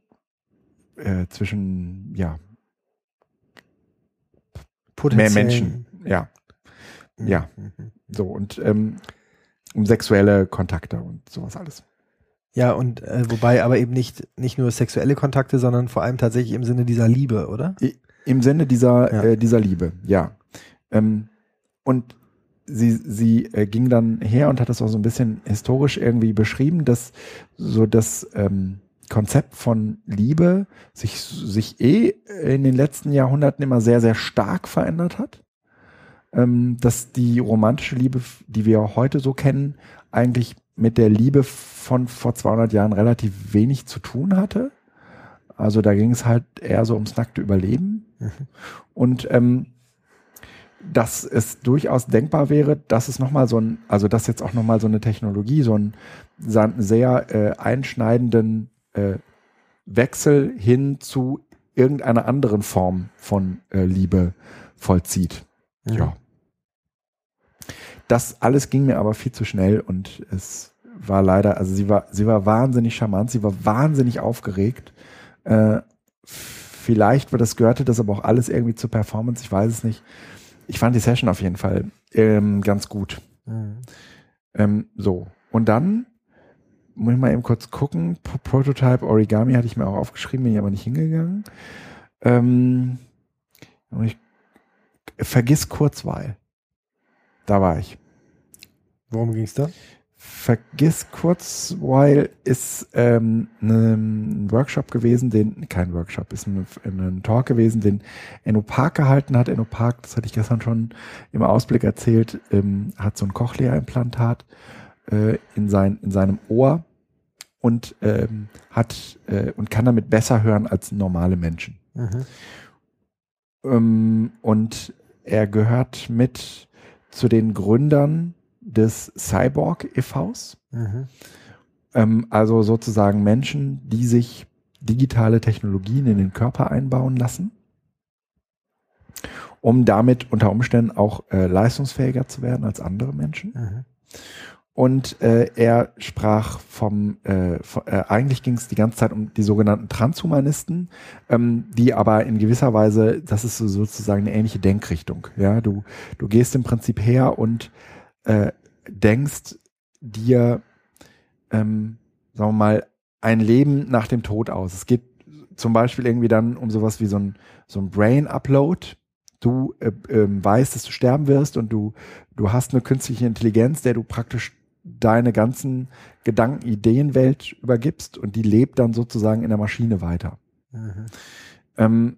äh, zwischen, ja, mehr Menschen, ja. Ja. Mhm. So, und ähm, um sexuelle Kontakte und sowas alles. Ja, und äh, wobei aber eben nicht, nicht nur sexuelle Kontakte, sondern vor allem tatsächlich im Sinne dieser Liebe, oder? Im Sinne dieser, Ja. äh, dieser Liebe, ja. Ähm, und sie, sie äh, ging dann her und hat das auch so ein bisschen historisch irgendwie beschrieben, dass so das ähm, Konzept von Liebe sich, sich eh in den letzten Jahrhunderten immer sehr, sehr stark verändert hat. Ähm, dass die romantische Liebe, die wir heute so kennen, eigentlich mit der Liebe von vor 200 Jahren relativ wenig zu tun hatte. Also da ging es halt eher so ums nackte Überleben. Mhm. Und ähm, dass es durchaus denkbar wäre, dass es nochmal so ein, also dass jetzt auch nochmal so eine Technologie, so einen sehr äh, einschneidenden äh, Wechsel hin zu irgendeiner anderen Form von äh, Liebe vollzieht. Ja. Das alles ging mir aber viel zu schnell und es war leider, also sie war, sie war wahnsinnig charmant, sie war wahnsinnig aufgeregt. Äh, vielleicht, weil das gehörte das aber auch alles irgendwie zur Performance, ich weiß es nicht. Ich fand die Session auf jeden Fall ähm, ganz gut. Mhm. Ähm, so. Und dann muss ich mal eben kurz gucken. Pro Prototype Origami hatte ich mir auch aufgeschrieben, bin ich aber nicht hingegangen. Ähm, ich, vergiss Kurzweil. Da war ich. Worum ging's da? Vergiss Kurzweil ist ähm, ne- ein Workshop gewesen, den, kein Workshop, ist ein, ein Talk gewesen, den Enno Park gehalten hat. Enno Park, das hatte ich gestern schon im Ausblick erzählt, ähm, hat so ein Cochlea-Implantat äh, in, sein, in seinem Ohr und ähm, hat äh, und kann damit besser hören als normale Menschen. Mhm. Ähm, und er gehört mit zu den Gründern des Cyborg e.V.s. Mhm. Ähm, also sozusagen Menschen, die sich digitale Technologien in den Körper einbauen lassen, um damit unter Umständen auch äh, leistungsfähiger zu werden als andere Menschen. Mhm. Und äh, er sprach vom, äh, von, äh, eigentlich ging es die ganze Zeit um die sogenannten Transhumanisten, ähm, die aber in gewisser Weise, das ist so sozusagen eine ähnliche Denkrichtung. Ja, du, du gehst im Prinzip her und äh, denkst dir, ähm, sagen wir mal, ein Leben nach dem Tod aus. Es geht zum Beispiel irgendwie dann um sowas wie so ein, so ein Brain-Upload. Du äh, ähm, weißt, dass du sterben wirst und du, du hast eine künstliche Intelligenz, der du praktisch deine ganzen Gedanken, Ideenwelt übergibst und die lebt dann sozusagen in der Maschine weiter. Mhm. Ähm,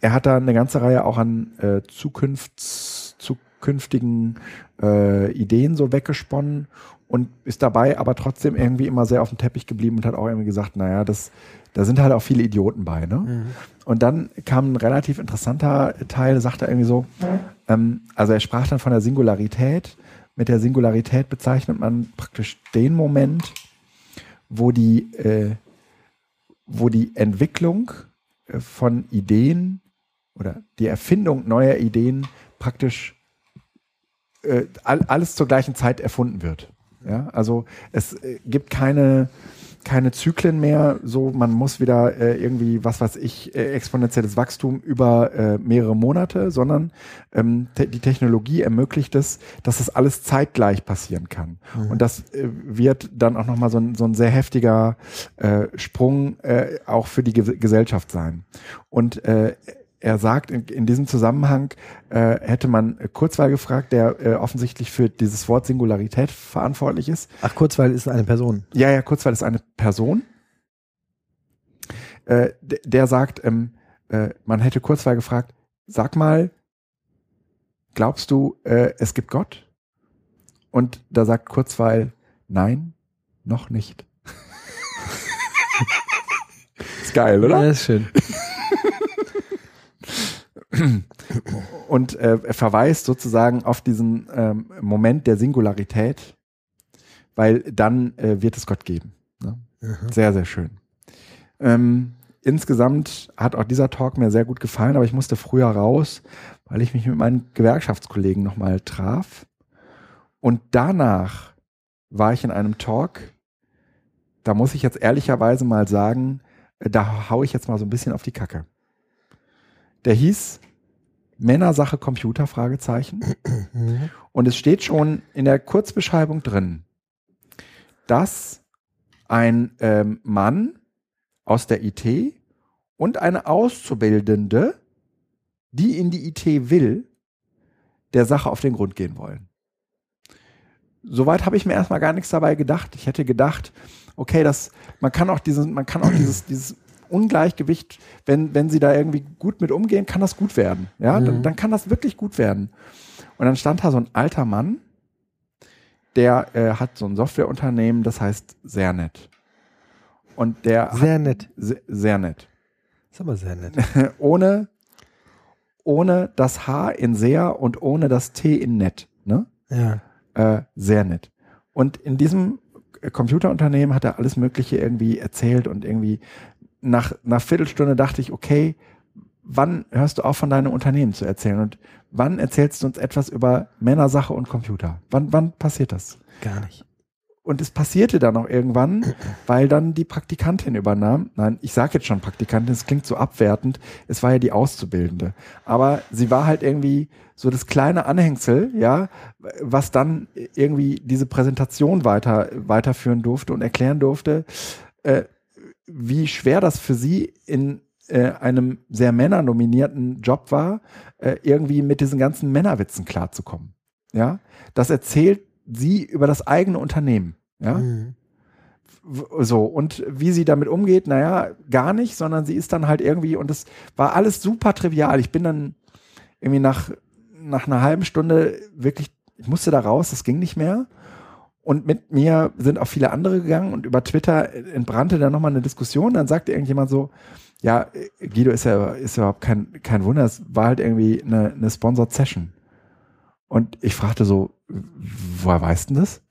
er hat da eine ganze Reihe auch an äh, Zukunfts, zukünftigen äh, Ideen so weggesponnen und ist dabei aber trotzdem irgendwie immer sehr auf dem Teppich geblieben und hat auch irgendwie gesagt, naja, das, da sind halt auch viele Idioten bei, ne? Mhm. Und dann kam ein relativ interessanter Teil, sagte er irgendwie so, ähm, also er sprach dann von der Singularität. Mit der Singularität bezeichnet man praktisch den Moment, wo die, äh, wo die Entwicklung äh, von Ideen oder die Erfindung neuer Ideen praktisch äh, all, alles zur gleichen Zeit erfunden wird. Ja, also es äh, gibt keine keine Zyklen mehr, so man muss wieder äh, irgendwie, was weiß ich, äh, exponentielles Wachstum über äh, mehrere Monate, sondern ähm, te die Technologie ermöglicht es, dass das alles zeitgleich passieren kann. Mhm. Und das äh, wird dann auch nochmal so ein, so ein sehr heftiger äh, Sprung äh, auch für die Ge Gesellschaft sein. Und äh, er sagt, in, in diesem Zusammenhang äh, hätte man Kurzweil gefragt, der äh, offensichtlich für dieses Wort Singularität verantwortlich ist. Ach, Kurzweil ist eine Person. Ja, ja, Kurzweil ist eine Person. Äh, der sagt, ähm, äh, man hätte Kurzweil gefragt, sag mal, glaubst du, äh, es gibt Gott? Und da sagt Kurzweil, nein, noch nicht. *laughs* ist geil, oder? Ja, ist schön. Und äh, er verweist sozusagen auf diesen ähm, Moment der Singularität, weil dann äh, wird es Gott geben. Ne? Sehr, sehr schön. Ähm, insgesamt hat auch dieser Talk mir sehr gut gefallen, aber ich musste früher raus, weil ich mich mit meinen Gewerkschaftskollegen nochmal traf. Und danach war ich in einem Talk, da muss ich jetzt ehrlicherweise mal sagen, äh, da hau ich jetzt mal so ein bisschen auf die Kacke. Der hieß Männersache Computer Fragezeichen. Und es steht schon in der Kurzbeschreibung drin, dass ein ähm, Mann aus der IT und eine Auszubildende, die in die IT will, der Sache auf den Grund gehen wollen. Soweit habe ich mir erstmal gar nichts dabei gedacht. Ich hätte gedacht, okay, das, man kann auch dieses, man kann auch dieses, dieses Ungleichgewicht, wenn, wenn sie da irgendwie gut mit umgehen, kann das gut werden. Ja, Mhm. dann, dann kann das wirklich gut werden. Und dann stand da so ein alter Mann, der äh, hat so ein Softwareunternehmen, das heißt sehr nett. Und der Sehr nett. sehr, sehr nett. Ist aber sehr nett. ohne, ohne das H in sehr und ohne das T in nett. Ne? Ja. Äh, sehr nett. Und in diesem Computerunternehmen hat er alles Mögliche irgendwie erzählt und irgendwie nach nach Viertelstunde dachte ich, okay, wann hörst du auf von deinem Unternehmen zu erzählen und wann erzählst du uns etwas über Männersache und Computer? Wann wann passiert das? Gar nicht. Und es passierte dann auch irgendwann, weil dann die Praktikantin übernahm. Nein, ich sage jetzt schon Praktikantin, es klingt so abwertend. Es war ja die Auszubildende. Aber sie war halt irgendwie so das kleine Anhängsel, ja, was dann irgendwie diese Präsentation weiter, weiterführen durfte und erklären durfte, äh, wie schwer das für sie in äh, einem sehr männernominierten Job war, äh, irgendwie mit diesen ganzen Männerwitzen klarzukommen. Ja, das erzählt sie über das eigene Unternehmen. Ja, Mhm. So und wie sie damit umgeht, naja, gar nicht, sondern sie ist dann halt irgendwie und es war alles super trivial. Ich bin dann irgendwie nach, nach einer halben Stunde wirklich, ich musste da raus, das ging nicht mehr. Und mit mir sind auch viele andere gegangen und über Twitter entbrannte dann nochmal eine Diskussion. Dann sagte irgendjemand so, ja, Guido ist ja, ist ja überhaupt kein, kein Wunder, es war halt irgendwie eine, eine Sponsored Session. Und ich fragte so, woher weißt du das?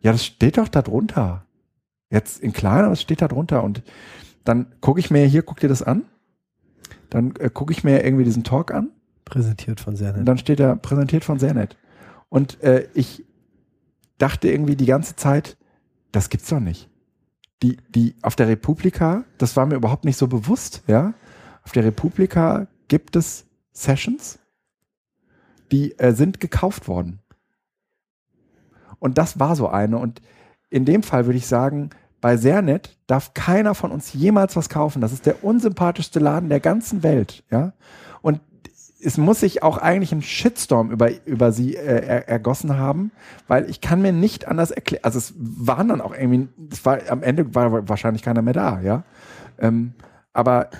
Ja, das steht doch da drunter. Jetzt in klein, aber es steht da drunter. Und dann gucke ich mir hier, guck dir das an. Dann äh, gucke ich mir irgendwie diesen Talk an. Präsentiert von sehr Und nett. dann steht da präsentiert von sehr nett. Und äh, ich dachte irgendwie die ganze Zeit, das gibt's doch nicht. Die, die auf der Republika, das war mir überhaupt nicht so bewusst, ja. Auf der Republika gibt es Sessions, die äh, sind gekauft worden. Und das war so eine. Und in dem Fall würde ich sagen, bei Sernet darf keiner von uns jemals was kaufen. Das ist der unsympathischste Laden der ganzen Welt, ja. Es muss sich auch eigentlich ein Shitstorm über, über sie äh, er, ergossen haben, weil ich kann mir nicht anders erklären, also es waren dann auch irgendwie, es war, am Ende war wahrscheinlich keiner mehr da, ja. Ähm, aber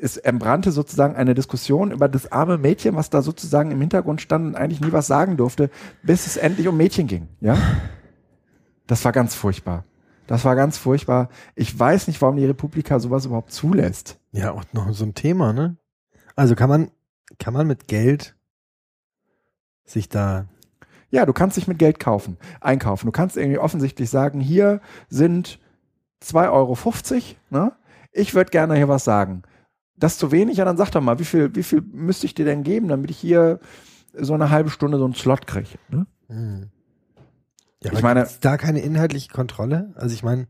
es entbrannte sozusagen eine Diskussion über das arme Mädchen, was da sozusagen im Hintergrund stand und eigentlich nie was sagen durfte, bis es endlich um Mädchen ging, ja. Das war ganz furchtbar. Das war ganz furchtbar. Ich weiß nicht, warum die Republika sowas überhaupt zulässt. Ja, auch noch so ein Thema, ne? Also kann man, kann man mit Geld sich da, Ja, du kannst dich mit Geld kaufen, einkaufen. Du kannst irgendwie offensichtlich sagen, hier sind 2,50 Euro, ne? Ich würde gerne hier was sagen. Das ist zu wenig, ja, dann sag doch mal, wie viel, wie viel müsste ich dir denn geben, damit ich hier so eine halbe Stunde so einen Slot kriege? Ne? hm. Ja, Ich meine- da keine inhaltliche Kontrolle? Also ich meine,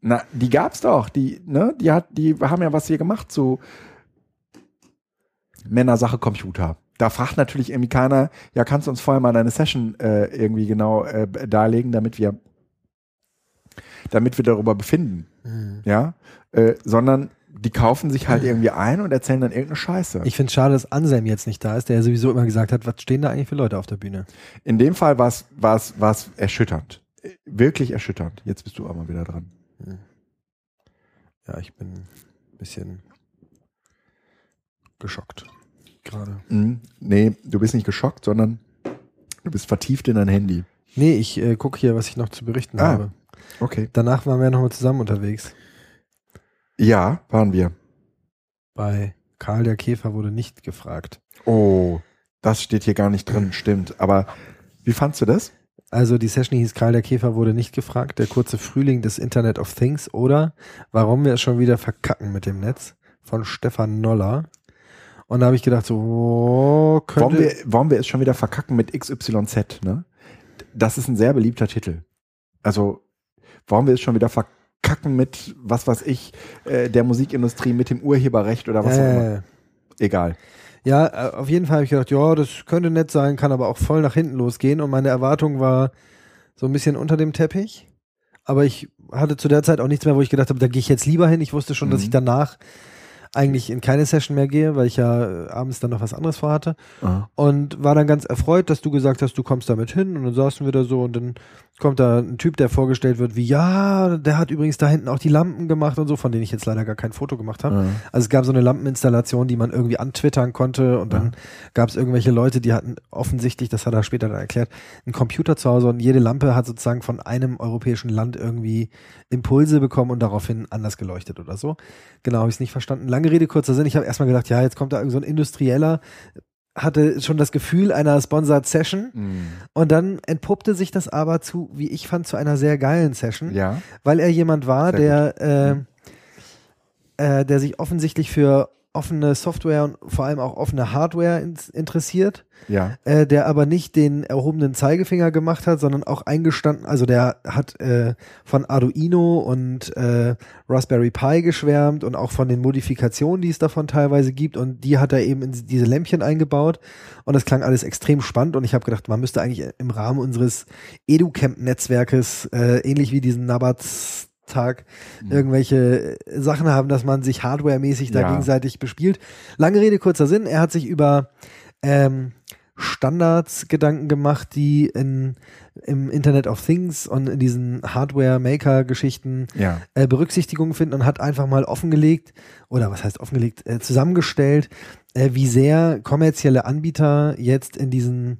Na, die gab's doch. Die, ne, die hat, die haben ja was hier gemacht zu Männersache Computer. Da fragt natürlich irgendwie keiner, ja, kannst du uns vorher mal deine Session äh, irgendwie genau äh, darlegen, damit wir, damit wir darüber befinden, hm. ja, äh, sondern die kaufen sich halt irgendwie ein und erzählen dann irgendeine Scheiße. ich finde schade, dass Anselm jetzt nicht da ist, der ja sowieso immer gesagt hat, was stehen da eigentlich für Leute auf der Bühne? In dem Fall war es erschütternd, Äh, wirklich erschütternd. Jetzt bist du auch mal wieder dran. Ja, ich bin ein bisschen geschockt. Gerade. Mhm. Nee, du bist nicht geschockt, sondern du bist vertieft in dein Handy. Nee, ich äh, gucke hier, was ich noch zu berichten Ah. habe. Okay. Danach waren wir ja nochmal zusammen unterwegs. Ja, waren wir. Bei Karl der Käfer wurde nicht gefragt. Oh, das steht hier gar nicht drin, stimmt. Aber wie fandst du das? Also die Session hieß Karl der Käfer wurde nicht gefragt, der kurze Frühling des Internet of Things oder warum wir es schon wieder verkacken mit dem Netz von Stefan Noller. Und da habe ich gedacht, so oh, könnte, Wollen wir, wollen wir es schon wieder verkacken mit XYZ, ne? Das ist ein sehr beliebter Titel. Also, wollen wir es schon wieder verkacken mit, was weiß ich, äh, der Musikindustrie, mit dem Urheberrecht oder was auch immer. äh, Egal. Ja, äh, auf jeden Fall habe ich gedacht, ja, das könnte nett sein, kann aber auch voll nach hinten losgehen. Und meine Erwartung war so ein bisschen unter dem Teppich. Aber ich hatte zu der Zeit auch nichts mehr, wo ich gedacht habe, da gehe ich jetzt lieber hin. Ich wusste schon, dass Mhm. ich danach eigentlich in keine Session mehr gehe, weil ich ja äh, abends dann noch was anderes vorhatte. Aha. Und war dann ganz erfreut, dass du gesagt hast, du kommst damit hin. Und dann saßen wir da so und dann kommt da ein Typ, der vorgestellt wird, wie, ja, der hat übrigens da hinten auch die Lampen gemacht und so, von denen ich jetzt leider gar kein Foto gemacht habe. Ja. Also es gab so eine Lampeninstallation, die man irgendwie antwittern konnte und dann gab es irgendwelche Leute, die hatten offensichtlich, das hat er später dann erklärt, einen Computer zu Hause und jede Lampe hat sozusagen von einem europäischen Land irgendwie Impulse bekommen und daraufhin anders geleuchtet oder so. Genau, habe ich es nicht verstanden. Lange Rede, kurzer Sinn. Ich habe erstmal gedacht, ja, jetzt kommt da irgend so ein Industrieller, hatte schon das Gefühl einer Sponsored Session Mhm. und dann entpuppte sich das aber zu, wie ich fand, zu einer sehr geilen Session Ja. weil er jemand war, Sehr der, äh, äh, der sich offensichtlich für offene Software und vor allem auch offene Hardware ins, interessiert, Ja. äh, der aber nicht den erhobenen Zeigefinger gemacht hat, sondern auch eingestanden, also der hat äh, von Arduino und äh, Raspberry Pi geschwärmt und auch von den Modifikationen, die es davon teilweise gibt. Und die hat er eben in diese Lämpchen eingebaut. Und das klang alles extrem spannend. Und ich habe gedacht, man müsste eigentlich im Rahmen unseres EduCamp-Netzwerkes, äh, ähnlich wie diesen Nabats Tag irgendwelche äh, Sachen haben, dass man sich hardwaremäßig da Ja. gegenseitig bespielt. Lange Rede, kurzer Sinn. Er hat sich über ähm, Standards Gedanken gemacht, die in, im Internet of Things und in diesen Hardware-Maker-Geschichten Ja. äh, Berücksichtigung finden und hat einfach mal offengelegt, oder was heißt offengelegt, äh, zusammengestellt, äh, wie sehr kommerzielle Anbieter jetzt in diesen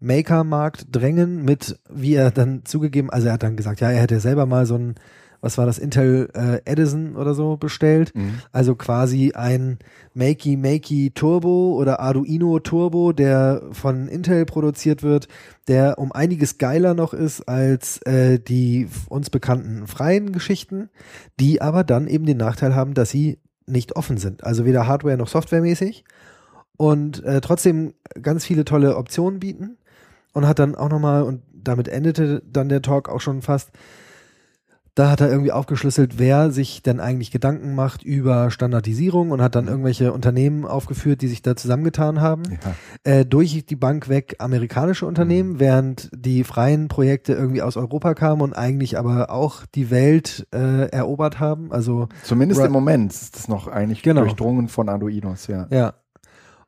Maker-Markt drängen mit, wie er dann zugegeben, also er hat dann gesagt, ja, er hätte selber mal so ein, was war das, Intel äh, Edison oder so bestellt. Mhm. Also quasi ein Makey Makey Turbo oder Arduino Turbo, der von Intel produziert wird, der um einiges geiler noch ist als äh, die uns bekannten freien Geschichten, die aber dann eben den Nachteil haben, dass sie nicht offen sind. Also weder Hardware noch Softwaremäßig und äh, trotzdem ganz viele tolle Optionen bieten und hat dann auch nochmal, und damit endete dann der Talk auch schon fast, da hat er irgendwie aufgeschlüsselt, wer sich denn eigentlich Gedanken macht über Standardisierung und hat dann irgendwelche Unternehmen aufgeführt, die sich da zusammengetan haben. Ja. Äh, durch die Bank weg amerikanische Unternehmen, während die freien Projekte irgendwie aus Europa kamen und eigentlich aber auch die Welt äh, erobert haben. Also Zumindest im Moment ist das noch eigentlich Genau. durchdrungen von Arduinos, ja. Ja.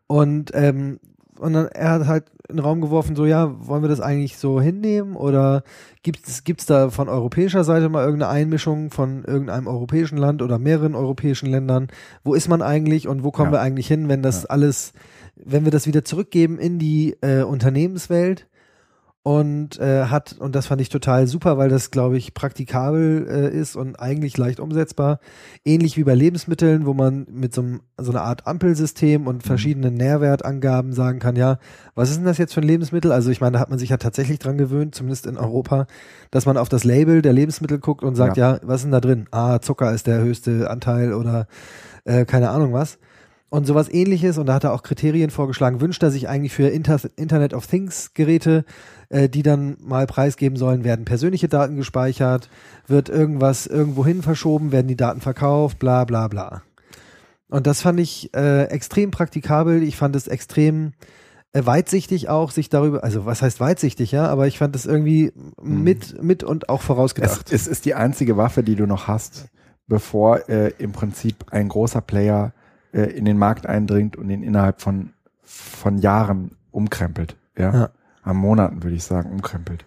Und, ähm, und dann er hat halt in den Raum geworfen, so, ja, wollen wir das eigentlich so hinnehmen oder gibt es da von europäischer Seite mal irgendeine Einmischung von irgendeinem europäischen Land oder mehreren europäischen Ländern? Wo ist man eigentlich und wo kommen Ja. wir eigentlich hin, wenn das alles, wenn wir das wieder zurückgeben in die äh, Unternehmenswelt? Und äh, hat, und das fand ich total super, weil das, glaube ich, praktikabel äh, ist und eigentlich leicht umsetzbar. Ähnlich wie bei Lebensmitteln, wo man mit so, einem, so einer Art Ampelsystem und verschiedenen Nährwertangaben sagen kann, ja, was ist denn das jetzt für ein Lebensmittel? Also ich meine, da hat man sich ja tatsächlich dran gewöhnt, zumindest in Europa, dass man auf das Label der Lebensmittel guckt und sagt, ja, was ist denn da drin? Ah, Zucker ist der höchste Anteil oder äh, keine Ahnung was. Und sowas ähnliches, und da hat er auch Kriterien vorgeschlagen, wünscht er sich eigentlich für Inter Internet of Things Geräte, äh, die dann mal preisgeben sollen, werden persönliche Daten gespeichert, wird irgendwas irgendwohin verschoben, werden die Daten verkauft, bla bla bla. Und das fand ich äh, extrem praktikabel, ich fand es extrem äh, weitsichtig auch, sich darüber, also was heißt weitsichtig, ja, aber ich fand es irgendwie mit, mit und auch Es, vorausgedacht. es ist die einzige Waffe, die du noch hast, bevor äh, im Prinzip ein großer Player äh, in den Markt eindringt und ihn innerhalb von, von Jahren umkrempelt. Ja? Ja. Am Monaten würde ich sagen, umkrempelt.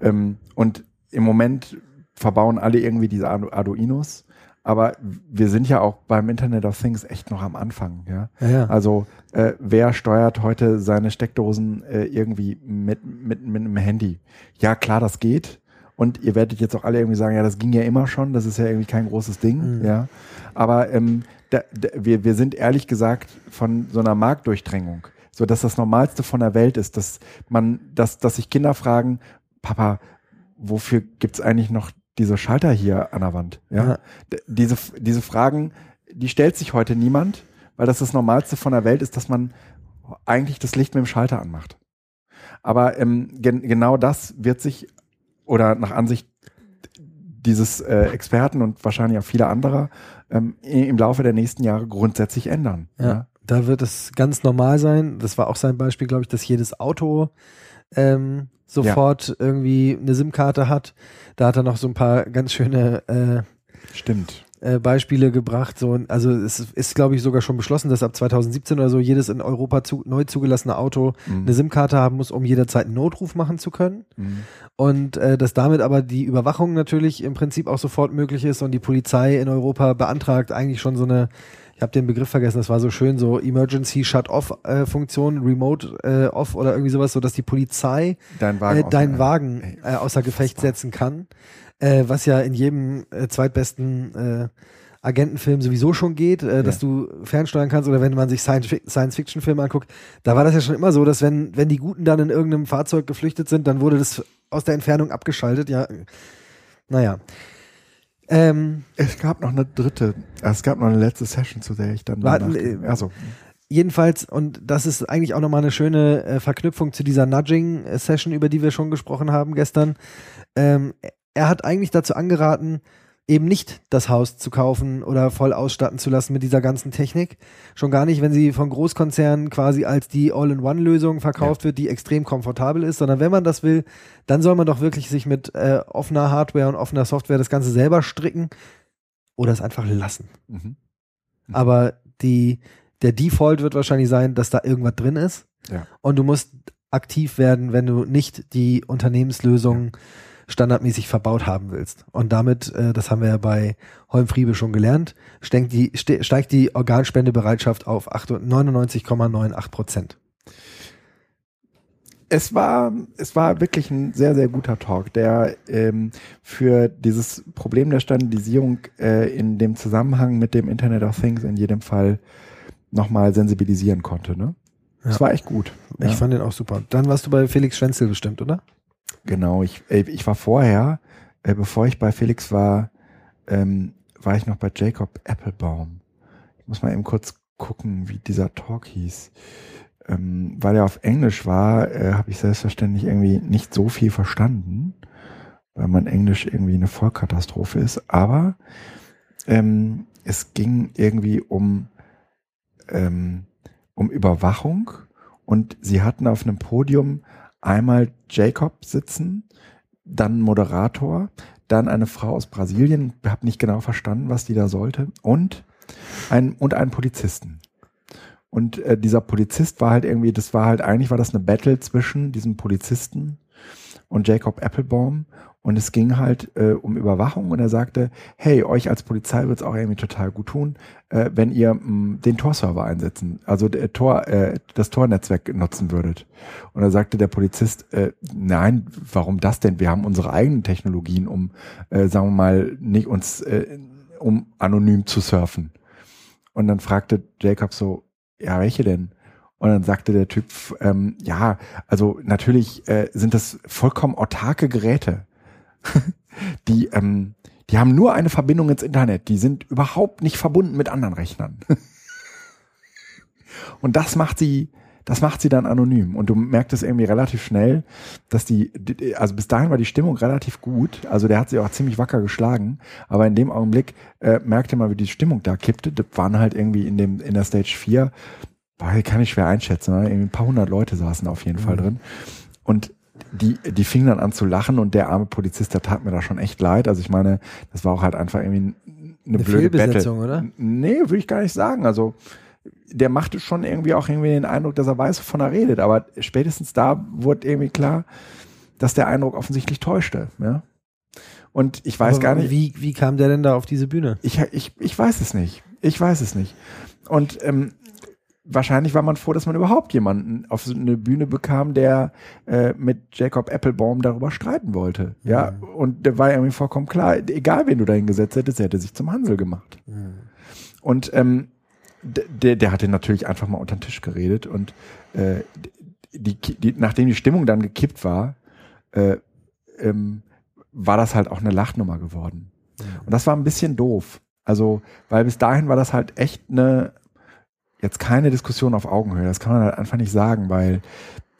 Ähm, und im Moment verbauen alle irgendwie diese Ardu Arduinos, aber wir sind ja auch beim Internet of Things echt noch am Anfang. Ja? ja, ja. Also äh, wer steuert heute seine Steckdosen äh, irgendwie mit, mit, mit einem Handy? Ja, klar, das geht. Und ihr werdet jetzt auch alle irgendwie sagen, ja, das ging ja immer schon, das ist ja irgendwie kein großes Ding, Mhm. ja. Aber ähm, da, da, wir, wir sind ehrlich gesagt von so einer Marktdurchdrängung, so dass das Normalste von der Welt ist, dass man, dass, dass sich Kinder fragen, Papa, wofür gibt's eigentlich noch diese Schalter hier an der Wand? Ja. Ja. Diese, diese Fragen, die stellt sich heute niemand, weil das das Normalste von der Welt ist, dass man eigentlich das Licht mit dem Schalter anmacht. Aber ähm, gen genau das wird sich oder nach Ansicht dieses äh, Experten und wahrscheinlich auch vieler anderer ähm, im Laufe der nächsten Jahre grundsätzlich ändern. Ja. Da wird es ganz normal sein. Das war auch sein Beispiel, glaube ich, dass jedes Auto ähm, sofort irgendwie eine SIM-Karte hat. Da hat er noch so ein paar ganz schöne äh, Stimmt. Äh, Beispiele gebracht. So, also es ist, glaube ich, sogar schon beschlossen, dass ab 2017 oder so jedes in Europa zu, neu zugelassene Auto Mhm. eine SIM-Karte haben muss, um jederzeit einen Notruf machen zu können. Mhm. Und äh, dass damit aber die Überwachung natürlich im Prinzip auch sofort möglich ist und die Polizei in Europa beantragt eigentlich schon so eine, ich habe den Begriff vergessen, das war so schön, so Emergency Shut-Off-Funktion, Remote äh, Off oder irgendwie sowas, so dass die Polizei Dein Wagen. äh, deinen aus- Wagen äh, außer Gefecht setzen kann, äh, was ja in jedem äh, zweitbesten äh, Agentenfilm sowieso schon geht, äh, dass du fernsteuern kannst oder wenn man sich Science- Science-Fiction-Filme anguckt, da war das ja schon immer so, dass wenn, wenn die Guten dann in irgendeinem Fahrzeug geflüchtet sind, dann wurde das aus der Entfernung abgeschaltet, ja. Naja. Ähm, Es gab noch eine dritte, äh, es gab noch eine letzte Session, zu der ich dann danach- äh, also, jedenfalls, und das ist eigentlich auch nochmal eine schöne äh, Verknüpfung zu dieser Nudging-Session, über die wir schon gesprochen haben gestern. Ähm, er hat eigentlich dazu angeraten, eben nicht das Haus zu kaufen oder voll ausstatten zu lassen mit dieser ganzen Technik. Schon gar nicht, wenn sie von Großkonzernen quasi als die All-in-One-Lösung verkauft wird, die extrem komfortabel ist, sondern wenn man das will, dann soll man doch wirklich sich mit äh, offener Hardware und offener Software das Ganze selber stricken oder es einfach lassen. mhm. Mhm. Aber die, der Default wird wahrscheinlich sein, dass da irgendwas drin ist. Ja. Und du musst aktiv werden, wenn du nicht die Unternehmenslösung standardmäßig verbaut haben willst. Und damit, äh, das haben wir ja bei Holmfriebe schon gelernt, steigt die, ste steigt die Organspendebereitschaft auf 8 99,98 Prozent. es war, es war wirklich ein sehr, sehr guter Talk, der ähm, für dieses Problem der Standardisierung äh, in dem Zusammenhang mit dem Internet of Things in jedem Fall nochmal sensibilisieren konnte. Ne? Das Ja. war echt gut. Ich ja. fand den auch super. Dann warst du bei Felix Schwenzel bestimmt, oder? Genau, ich, äh, ich war vorher, äh, bevor ich bei Felix war, ähm, war ich noch bei Jacob Applebaum. Ich muss mal eben kurz gucken, wie dieser Talk hieß. Ähm, weil er auf Englisch war, äh, habe ich selbstverständlich irgendwie nicht so viel verstanden, weil mein Englisch irgendwie eine Vollkatastrophe ist. Aber ähm, es ging irgendwie um, ähm, um Überwachung und sie hatten auf einem Podium einmal Jacob sitzen, dann Moderator, dann eine Frau aus Brasilien, habe nicht genau verstanden, was die da sollte, und ein und einen Polizisten. Und äh, dieser Polizist war halt irgendwie, das war halt eigentlich war das eine Battle zwischen diesem Polizisten und Jacob Applebaum und es ging halt äh, um Überwachung und er sagte, hey, euch als Polizei wird es auch irgendwie total gut tun, äh, wenn ihr mh, den Tor-Server einsetzen, also der Tor, äh, das Tor-Netzwerk nutzen würdet. Und da sagte der Polizist, äh, nein, warum das denn? Wir haben unsere eigenen Technologien, um, äh, sagen wir mal, nicht uns, äh, um anonym zu surfen. Und dann fragte Jacob so, ja, welche denn? Und dann sagte der Typ, ähm, ja, also natürlich äh, sind das vollkommen autarke Geräte. *laughs* die, ähm, die haben nur eine Verbindung ins Internet. Die sind überhaupt nicht verbunden mit anderen Rechnern. *laughs* Und das macht sie, das macht sie dann anonym. Und du merkst es irgendwie relativ schnell, dass die, also bis dahin war die Stimmung relativ gut. Also der hat sie auch ziemlich wacker geschlagen. Aber in dem Augenblick äh, merkte man, wie die Stimmung da kippte. Das waren halt irgendwie in dem, in der Stage 4, boah, kann ich schwer einschätzen, ne? irgendwie ein paar hundert Leute saßen auf jeden Fall drin. Und die, die fingen dann an zu lachen und der arme Polizist, der tat mir da schon echt leid. Also ich meine, das war auch halt einfach irgendwie ein- eine, Eine blöde Fehlbesetzung, Battle. oder? Nee, würde ich gar nicht sagen. Also der machte schon irgendwie auch irgendwie den Eindruck, dass er weiß, wovon er redet. Aber spätestens da wurde irgendwie klar, dass der Eindruck offensichtlich täuschte. Ja? Und ich weiß Aber gar nicht, Wie, wie kam der denn da auf diese Bühne? ich, ich, ich weiß es nicht. Ich weiß es nicht. Und ähm, wahrscheinlich war man froh, dass man überhaupt jemanden auf so eine Bühne bekam, der äh, mit Jacob Applebaum darüber streiten wollte. Ja, Mhm. und der war irgendwie vollkommen klar, egal wen du dahin gesetzt hättest, er hätte sich zum Hansel gemacht. Und ähm, der, der hatte natürlich einfach mal unter den Tisch geredet und äh, die, die, nachdem die Stimmung dann gekippt war, äh, ähm, war das halt auch eine Lachnummer geworden. Und das war ein bisschen doof. Also, weil bis dahin war das halt echt eine, jetzt keine Diskussion auf Augenhöhe. Das kann man halt einfach nicht sagen, weil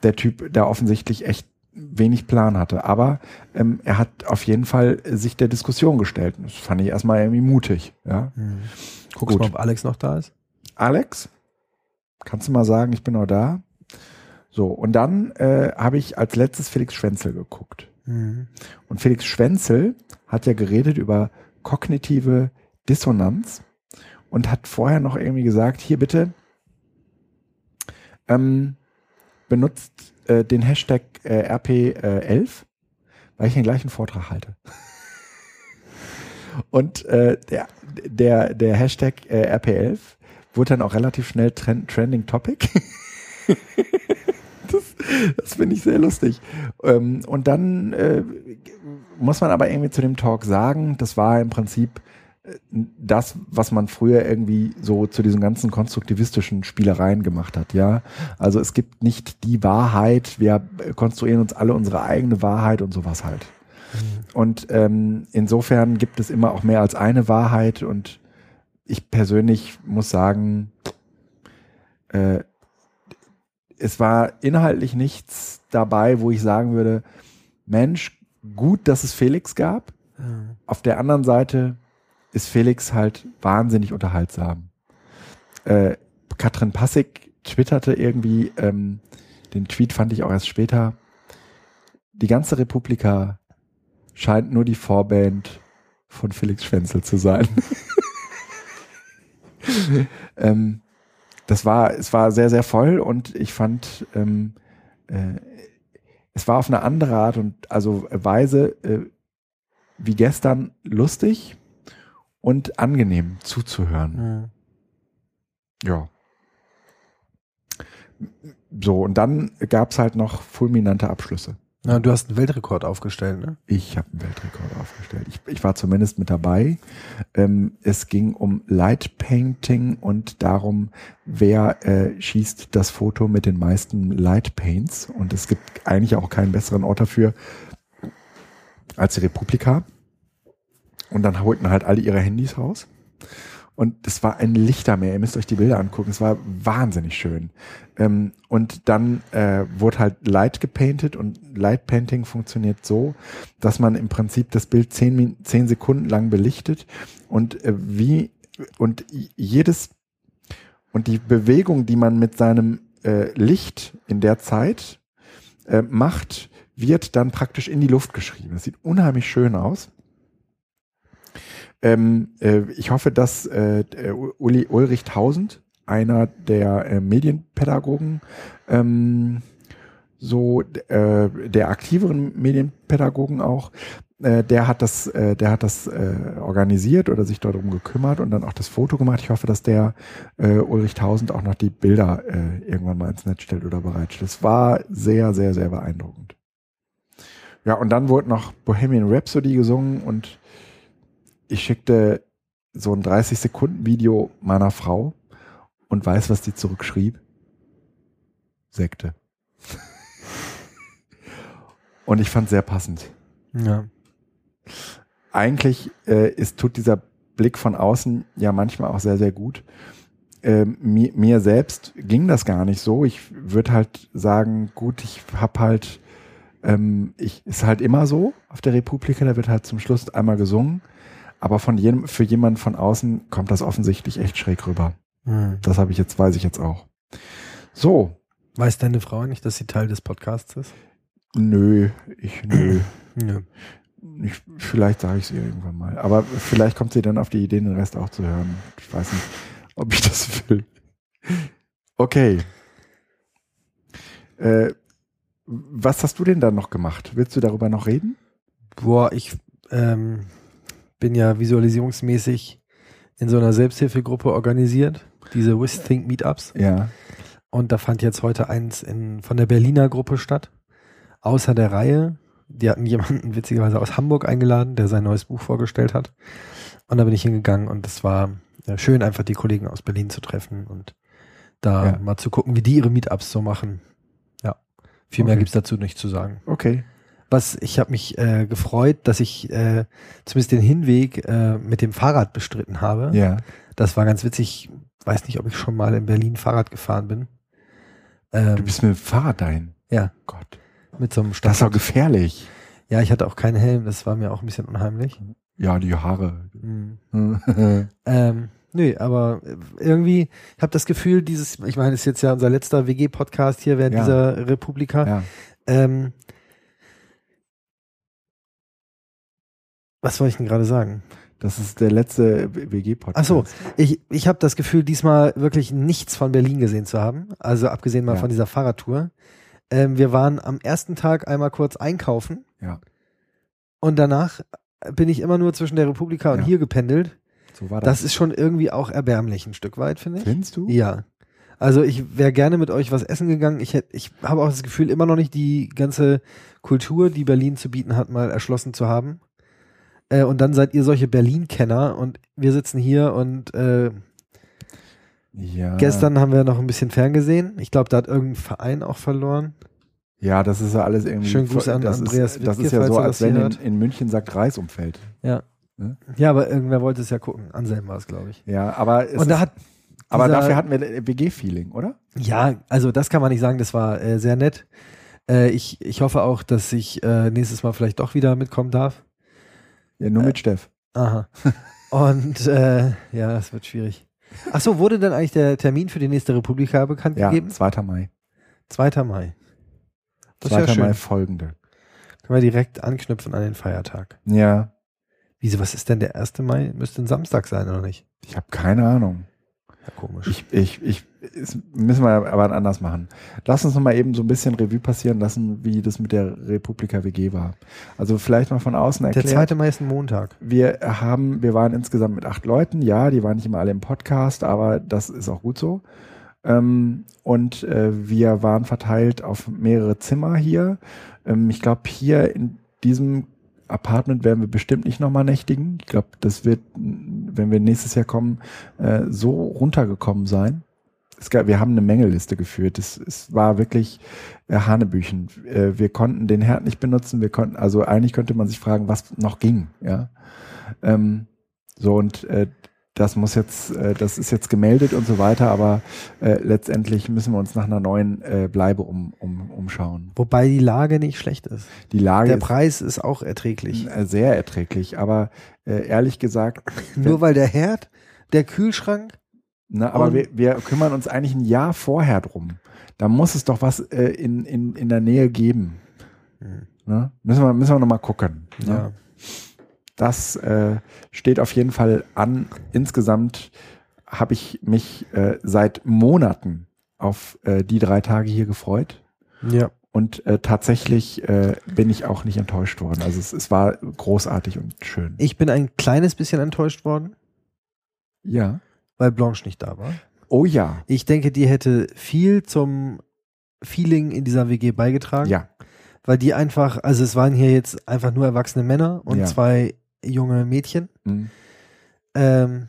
der Typ da offensichtlich echt wenig Plan hatte. Aber ähm, er hat auf jeden Fall sich der Diskussion gestellt. Das fand ich erstmal irgendwie mutig. Ja. Guckst Gut. mal, ob Alex noch da ist. Alex? Kannst du mal sagen, ich bin noch da? So, und dann äh, habe ich als letztes Felix Schwenzel geguckt. Mhm. Und Felix Schwenzel hat ja geredet über kognitive Dissonanz und hat vorher noch irgendwie gesagt, hier bitte ähm, benutzt äh, den Hashtag äh, RP11, weil ich den gleichen Vortrag halte. *laughs* und äh, der, der, der Hashtag äh, RP11 wurde dann auch relativ schnell trend, Trending Topic. *laughs* das das finde ich sehr lustig. Ähm, und dann äh, muss man aber irgendwie zu dem Talk sagen, das war im Prinzip äh, das, was man früher irgendwie so zu diesen ganzen konstruktivistischen Spielereien gemacht hat, ja. Also es gibt nicht die Wahrheit, wir konstruieren uns alle unsere eigene Wahrheit und sowas halt. Und ähm, insofern gibt es immer auch mehr als eine Wahrheit und ich persönlich muss sagen, äh, es war inhaltlich nichts dabei, wo ich sagen würde, Mensch, gut, dass es Felix gab. Mhm. Auf der anderen Seite ist Felix halt wahnsinnig unterhaltsam. Äh, Katrin Passig twitterte irgendwie, ähm, den Tweet fand ich auch erst später, die ganze Republika scheint nur die Vorband von Felix Schwenzel zu sein. *laughs* ähm, das war, es war sehr, sehr voll und ich fand, ähm, äh, es war auf eine andere Art und also Weise äh, wie gestern lustig und angenehm zuzuhören. Mhm. Ja. So, und dann gab's halt noch fulminante Abschlüsse. Ja, du hast einen Weltrekord aufgestellt, ne? Ich habe einen Weltrekord aufgestellt. Ich, ich war zumindest mit dabei. Ähm, es ging um Light Painting und darum, wer äh, schießt das Foto mit den meisten Light Paints. Und es gibt eigentlich auch keinen besseren Ort dafür als die Republika. Und dann holten halt alle ihre Handys raus. Und es war ein Lichtermeer. Ihr müsst euch die Bilder angucken. Es war wahnsinnig schön. Ähm, und dann äh, wurde halt Light gepainted und Light Painting funktioniert so, dass man im Prinzip das Bild zehn, zehn Sekunden lang belichtet und äh, wie und jedes und die Bewegung, die man mit seinem äh, Licht in der Zeit äh, macht, wird dann praktisch in die Luft geschrieben. Das sieht unheimlich schön aus. Ähm, äh, ich hoffe, dass äh, der Uli Ulrich Tausend, einer der äh, Medienpädagogen, ähm, so äh, der aktiveren Medienpädagogen auch, äh, der hat das, äh, der hat das äh, organisiert oder sich darum gekümmert und dann auch das Foto gemacht. Ich hoffe, dass der äh, Ulrich Tausend auch noch die Bilder äh, irgendwann mal ins Netz stellt oder bereitstellt. Das war sehr, sehr, sehr beeindruckend. Ja, und dann wurde noch Bohemian Rhapsody gesungen und ich schickte so ein 30 Sekunden Video meiner Frau und weiß, was die zurückschrieb. Sekte. *laughs* und ich fand sehr passend. Ja. Eigentlich äh, ist, tut dieser Blick von außen ja manchmal auch sehr, sehr gut. Ähm, mir, mir selbst ging das gar nicht so. Ich würde halt sagen, gut, ich hab halt, ähm, ich ist halt immer so auf der Republika, da wird halt zum Schluss einmal gesungen. Aber von jedem, für jemanden von außen kommt das offensichtlich echt schräg rüber. Mhm. Das habe ich jetzt, weiß ich jetzt auch. So, Weiß deine Frau nicht, dass sie Teil des Podcasts ist? nö, ich, nö. *clears throat* Nö. Ich, vielleicht sage ich es ihr irgendwann mal. Aber vielleicht kommt sie dann auf die Idee, den Rest auch zu hören. Ich weiß nicht, ob ich das will. Okay. Äh, was hast du denn dann noch gemacht? Willst du darüber noch reden? Boah, ich ähm, bin ja visualisierungsmäßig in so einer Selbsthilfegruppe organisiert, diese WithThink Meetups. Ja. Und da fand jetzt heute eins in, von der Berliner Gruppe statt. Außer der Reihe. Die hatten jemanden witzigerweise aus Hamburg eingeladen, der sein neues Buch vorgestellt hat. Und da bin ich hingegangen und es war schön, einfach die Kollegen aus Berlin zu treffen und da Ja. mal zu gucken, wie die ihre Meetups so machen. Ja. Viel mehr Okay. gibt's dazu nicht zu sagen. Okay. Was ich habe mich äh, gefreut, dass ich äh, zumindest den Hinweg äh, mit dem Fahrrad bestritten habe. Ja. Das war ganz witzig. Weiß nicht, ob ich schon mal in Berlin Fahrrad gefahren bin. Ähm, Du bist mit dem Fahrrad dahin. ja, Gott. mit so einem Das ist doch gefährlich. Ja, ich hatte auch keinen Helm. Das war mir auch ein bisschen unheimlich. Ja, die Haare. Mhm. *laughs* Ähm, Nö, aber irgendwie, ich habe das Gefühl, dieses, ich meine, es ist jetzt ja unser letzter WG-Podcast hier während Ja. dieser Republika. Ja. Ähm, was wollte ich denn gerade sagen? Das ist der letzte WG-Podcast. Ach so, ich, ich habe das Gefühl, diesmal wirklich nichts von Berlin gesehen zu haben. Also abgesehen mal Ja. von dieser Fahrradtour. Ähm, wir waren am ersten Tag einmal kurz einkaufen Ja, und danach bin ich immer nur zwischen der Republika und Ja. hier gependelt. so war das. Das ist schon irgendwie auch erbärmlich ein Stück weit, finde ich. Findest du? Ja. Also ich wäre gerne mit euch was essen gegangen. Ich ich habe auch das Gefühl, immer noch nicht die ganze Kultur, die Berlin zu bieten hat, mal erschlossen zu haben. Äh, und dann seid ihr solche Berlin-Kenner und wir sitzen hier und äh, Ja. gestern haben wir noch ein bisschen ferngesehen. Ich glaube, da hat irgendein Verein auch verloren. Ja, das ist ja alles irgendwie. Schönen Gruß an das Andreas ist, Das Wittke, ist ja so, als wenn in, in München sagt Reis umfällt. Ja. Ne? Ja, aber irgendwer wollte es ja gucken. Anselm war es, glaube ich. Ja, aber Und da hat aber dafür hatten wir WG-Feeling, oder? Ja, also das kann man nicht sagen, das war äh, sehr nett. Äh, ich, ich hoffe auch, dass ich äh, nächstes Mal vielleicht doch wieder mitkommen darf. Ja, nur Äh, mit Steff. Aha. *laughs* Und äh, ja, es wird schwierig. Ach so, wurde denn eigentlich der Termin für die nächste Republika bekannt Ja, gegeben? 2. Mai. 2. Mai. Das 2. ist ja. Mai folgende. Können wir direkt anknüpfen an den Feiertag. Ja, Wieso, was ist denn der 1. Mai? Müsste ein Samstag sein, oder nicht? ich habe keine Ahnung. Ja, komisch. Ich, ich, ich, müssen wir aber anders machen. Lass uns noch mal eben so ein bisschen Revue passieren lassen, wie das mit der Republika WG war. Also vielleicht mal von außen der erklärt. 2. Mai ist ein Montag. Wir haben, wir waren insgesamt mit acht Leuten. Ja, die waren nicht immer alle im Podcast, aber das ist auch gut so. Ähm, und äh, wir waren verteilt auf mehrere Zimmer hier. Ähm, ich glaube, hier in diesem Apartment werden wir bestimmt nicht nochmal nächtigen. Ich glaube, das wird, wenn wir nächstes Jahr kommen, äh, so runtergekommen sein. Es gab, wir haben eine Mängelliste geführt. Es, es war wirklich äh, Hanebüchen. Äh, wir konnten den Herd nicht benutzen. Wir konnten, also eigentlich könnte man sich fragen, was noch ging. Ja, ähm, so und äh, das muss jetzt, äh, das ist jetzt gemeldet und so weiter. Aber äh, letztendlich müssen wir uns nach einer neuen äh, Bleibe um, um, umschauen. Wobei die Lage nicht schlecht ist. Die Lage Der ist Preis ist auch erträglich. äh, sehr erträglich, aber äh, ehrlich gesagt, *laughs* Nur weil der Herd, der Kühlschrank, Ne, aber wir, wir kümmern uns eigentlich ein Jahr vorher drum. Da muss es doch was äh, in, in, in der Nähe geben. Ne? Müssen wir, müssen wir nochmal gucken. Ne? ja. Das äh, steht auf jeden Fall an. Insgesamt habe ich mich äh, seit Monaten auf äh, die drei Tage hier gefreut. ja. Und äh, tatsächlich äh, bin ich auch nicht enttäuscht worden. Also es, es war großartig und schön. Ich bin ein kleines bisschen enttäuscht worden, ja. weil Blanche nicht da war. Oh ja. Ich denke, die hätte viel zum Feeling in dieser WG beigetragen. Ja. Weil die einfach, also es waren hier jetzt einfach nur erwachsene Männer und Ja. zwei junge Mädchen. Mhm. Ähm,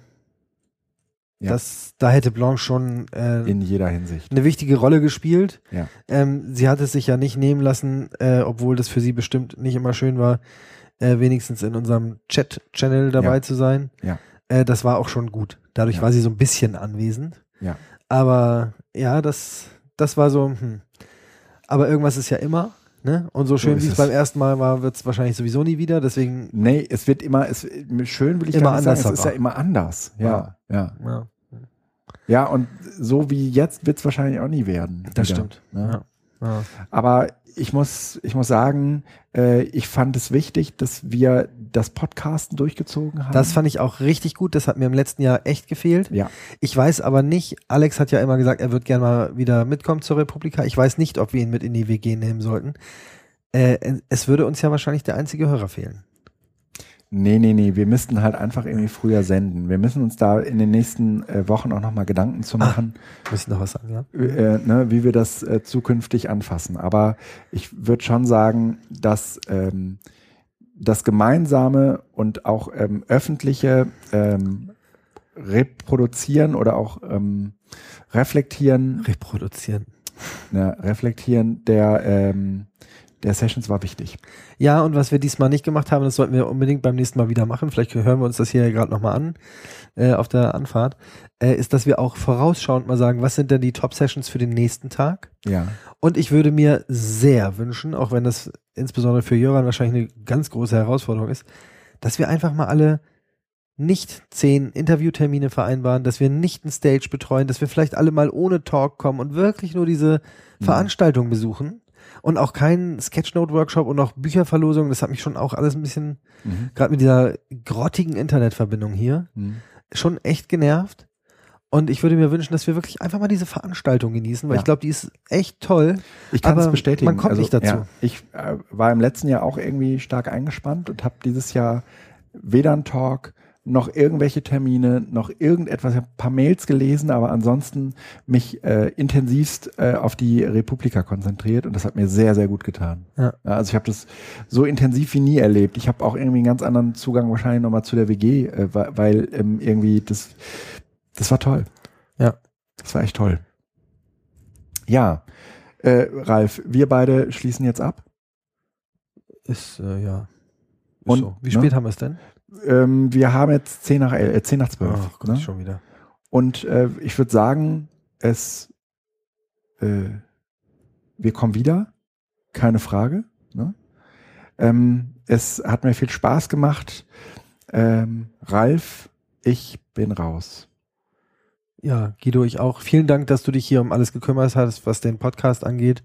Ja. das, da hätte Blanche schon äh, In jeder Hinsicht. eine wichtige Rolle gespielt. Ja. Ähm, sie hat es sich ja nicht nehmen lassen, äh, obwohl das für sie bestimmt nicht immer schön war, äh, wenigstens in unserem Chat-Channel dabei Ja. zu sein. Ja. Äh, das war auch schon gut. Dadurch war sie so ein bisschen anwesend. Ja. Aber ja, das, das war so, hm. aber irgendwas ist ja immer. Ne? Und so schön ist wie es beim ersten Mal war, wird es wahrscheinlich sowieso nie wieder. Deswegen, Nee, es wird immer, es, schön will ich Immer nicht sagen, anders es ist ja immer anders. Ja, ja. ja, Ja, und so wie jetzt wird es wahrscheinlich auch nie werden. das wieder, stimmt. ne? Ja. Ja. Aber ich muss, ich muss sagen, äh, ich fand es wichtig, dass wir das Podcasten durchgezogen haben. Das fand ich auch richtig gut. Das hat mir im letzten Jahr echt gefehlt. ja, Ich weiß aber nicht, Alex hat ja immer gesagt, er wird gerne mal wieder mitkommen zur Republika. Ich weiß nicht, ob wir ihn mit in die WG nehmen sollten. Äh, es würde uns ja wahrscheinlich der einzige Hörer fehlen. Nee, nee, nee, wir müssten halt einfach irgendwie früher senden. Wir müssen uns da in den nächsten äh, Wochen auch nochmal Gedanken zu Ah. machen. Muss ich noch was sagen, ja? äh, ne, wie wir das äh, zukünftig anfassen. Aber ich würde schon sagen, dass ähm, das gemeinsame und auch ähm, öffentliche ähm, Reproduzieren oder auch ähm, Reflektieren, Reproduzieren. ne, Reflektieren der, ähm, der Sessions war wichtig. Ja, und was wir diesmal nicht gemacht haben, das sollten wir unbedingt beim nächsten Mal wieder machen. Vielleicht hören wir uns das hier gerade nochmal an, äh, auf der Anfahrt, äh, ist, dass wir auch vorausschauend mal sagen, was sind denn die Top-Sessions für den nächsten Tag? Ja, Und ich würde mir sehr wünschen, auch wenn das insbesondere für Jöran wahrscheinlich eine ganz große Herausforderung ist, dass wir einfach mal alle nicht zehn Interviewtermine vereinbaren, dass wir nicht ein Stage betreuen, dass wir vielleicht alle mal ohne Talk kommen und wirklich nur diese Mhm. Veranstaltung besuchen und auch keinen Sketchnote-Workshop und auch Bücherverlosung. Das hat mich schon auch alles ein bisschen, Mhm. gerade mit dieser grottigen Internetverbindung hier, Mhm. schon echt genervt. Und ich würde mir wünschen, dass wir wirklich einfach mal diese Veranstaltung genießen, weil Ja. ich glaube, die ist echt toll. Ich kann es bestätigen. man kommt nicht dazu. Ja, ich äh, war im letzten Jahr auch irgendwie stark eingespannt und habe dieses Jahr weder einen Talk noch irgendwelche Termine, noch irgendetwas, ich habe ein paar Mails gelesen, aber ansonsten mich äh, intensivst äh, auf die Republika konzentriert und das hat mir sehr, sehr gut getan. Ja. also ich habe das so intensiv wie nie erlebt. Ich habe auch irgendwie einen ganz anderen Zugang wahrscheinlich nochmal zu der WG, äh, weil, ähm, irgendwie das, das war toll. Ja. Das war echt toll. Ja, äh, Ralf, wir beide schließen jetzt ab. Ist, äh, ja. Ist Und, so. Wie ne? spät haben wir es denn? Ähm, wir haben jetzt 10 nach, el- äh, 10 nach 12. Ach Gott, ne? schon wieder. Und äh, ich würde sagen, es, äh, wir kommen wieder, keine Frage. Ne? Ähm, es hat mir viel Spaß gemacht. Ähm, Ralf, ich bin raus. Ja, Guido, ich auch. Vielen Dank, dass du dich hier um alles gekümmert hast, was den Podcast angeht.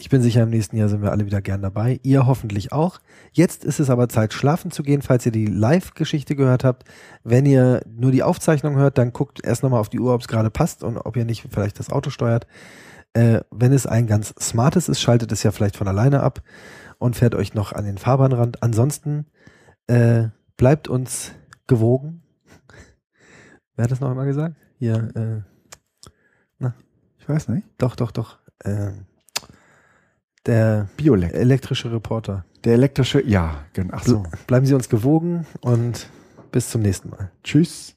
Ich bin sicher, im nächsten Jahr sind wir alle wieder gern dabei. Ihr hoffentlich auch. Jetzt ist es aber Zeit, schlafen zu gehen, falls ihr die Live-Geschichte gehört habt. Wenn ihr nur die Aufzeichnung hört, dann guckt erst nochmal auf die Uhr, ob es gerade passt und ob ihr nicht vielleicht das Auto steuert. Äh, wenn es ein ganz smartes ist, schaltet es ja vielleicht von alleine ab und fährt euch noch an den Fahrbahnrand. Ansonsten äh, bleibt uns gewogen. *laughs* Wer hat das noch einmal gesagt? Hier, äh, Ich weiß nicht. doch, doch, doch. Ähm, der Biolek. elektrische Reporter. Der elektrische, ja, genau. Ach so. Bleiben Sie uns gewogen und bis zum nächsten Mal. Tschüss.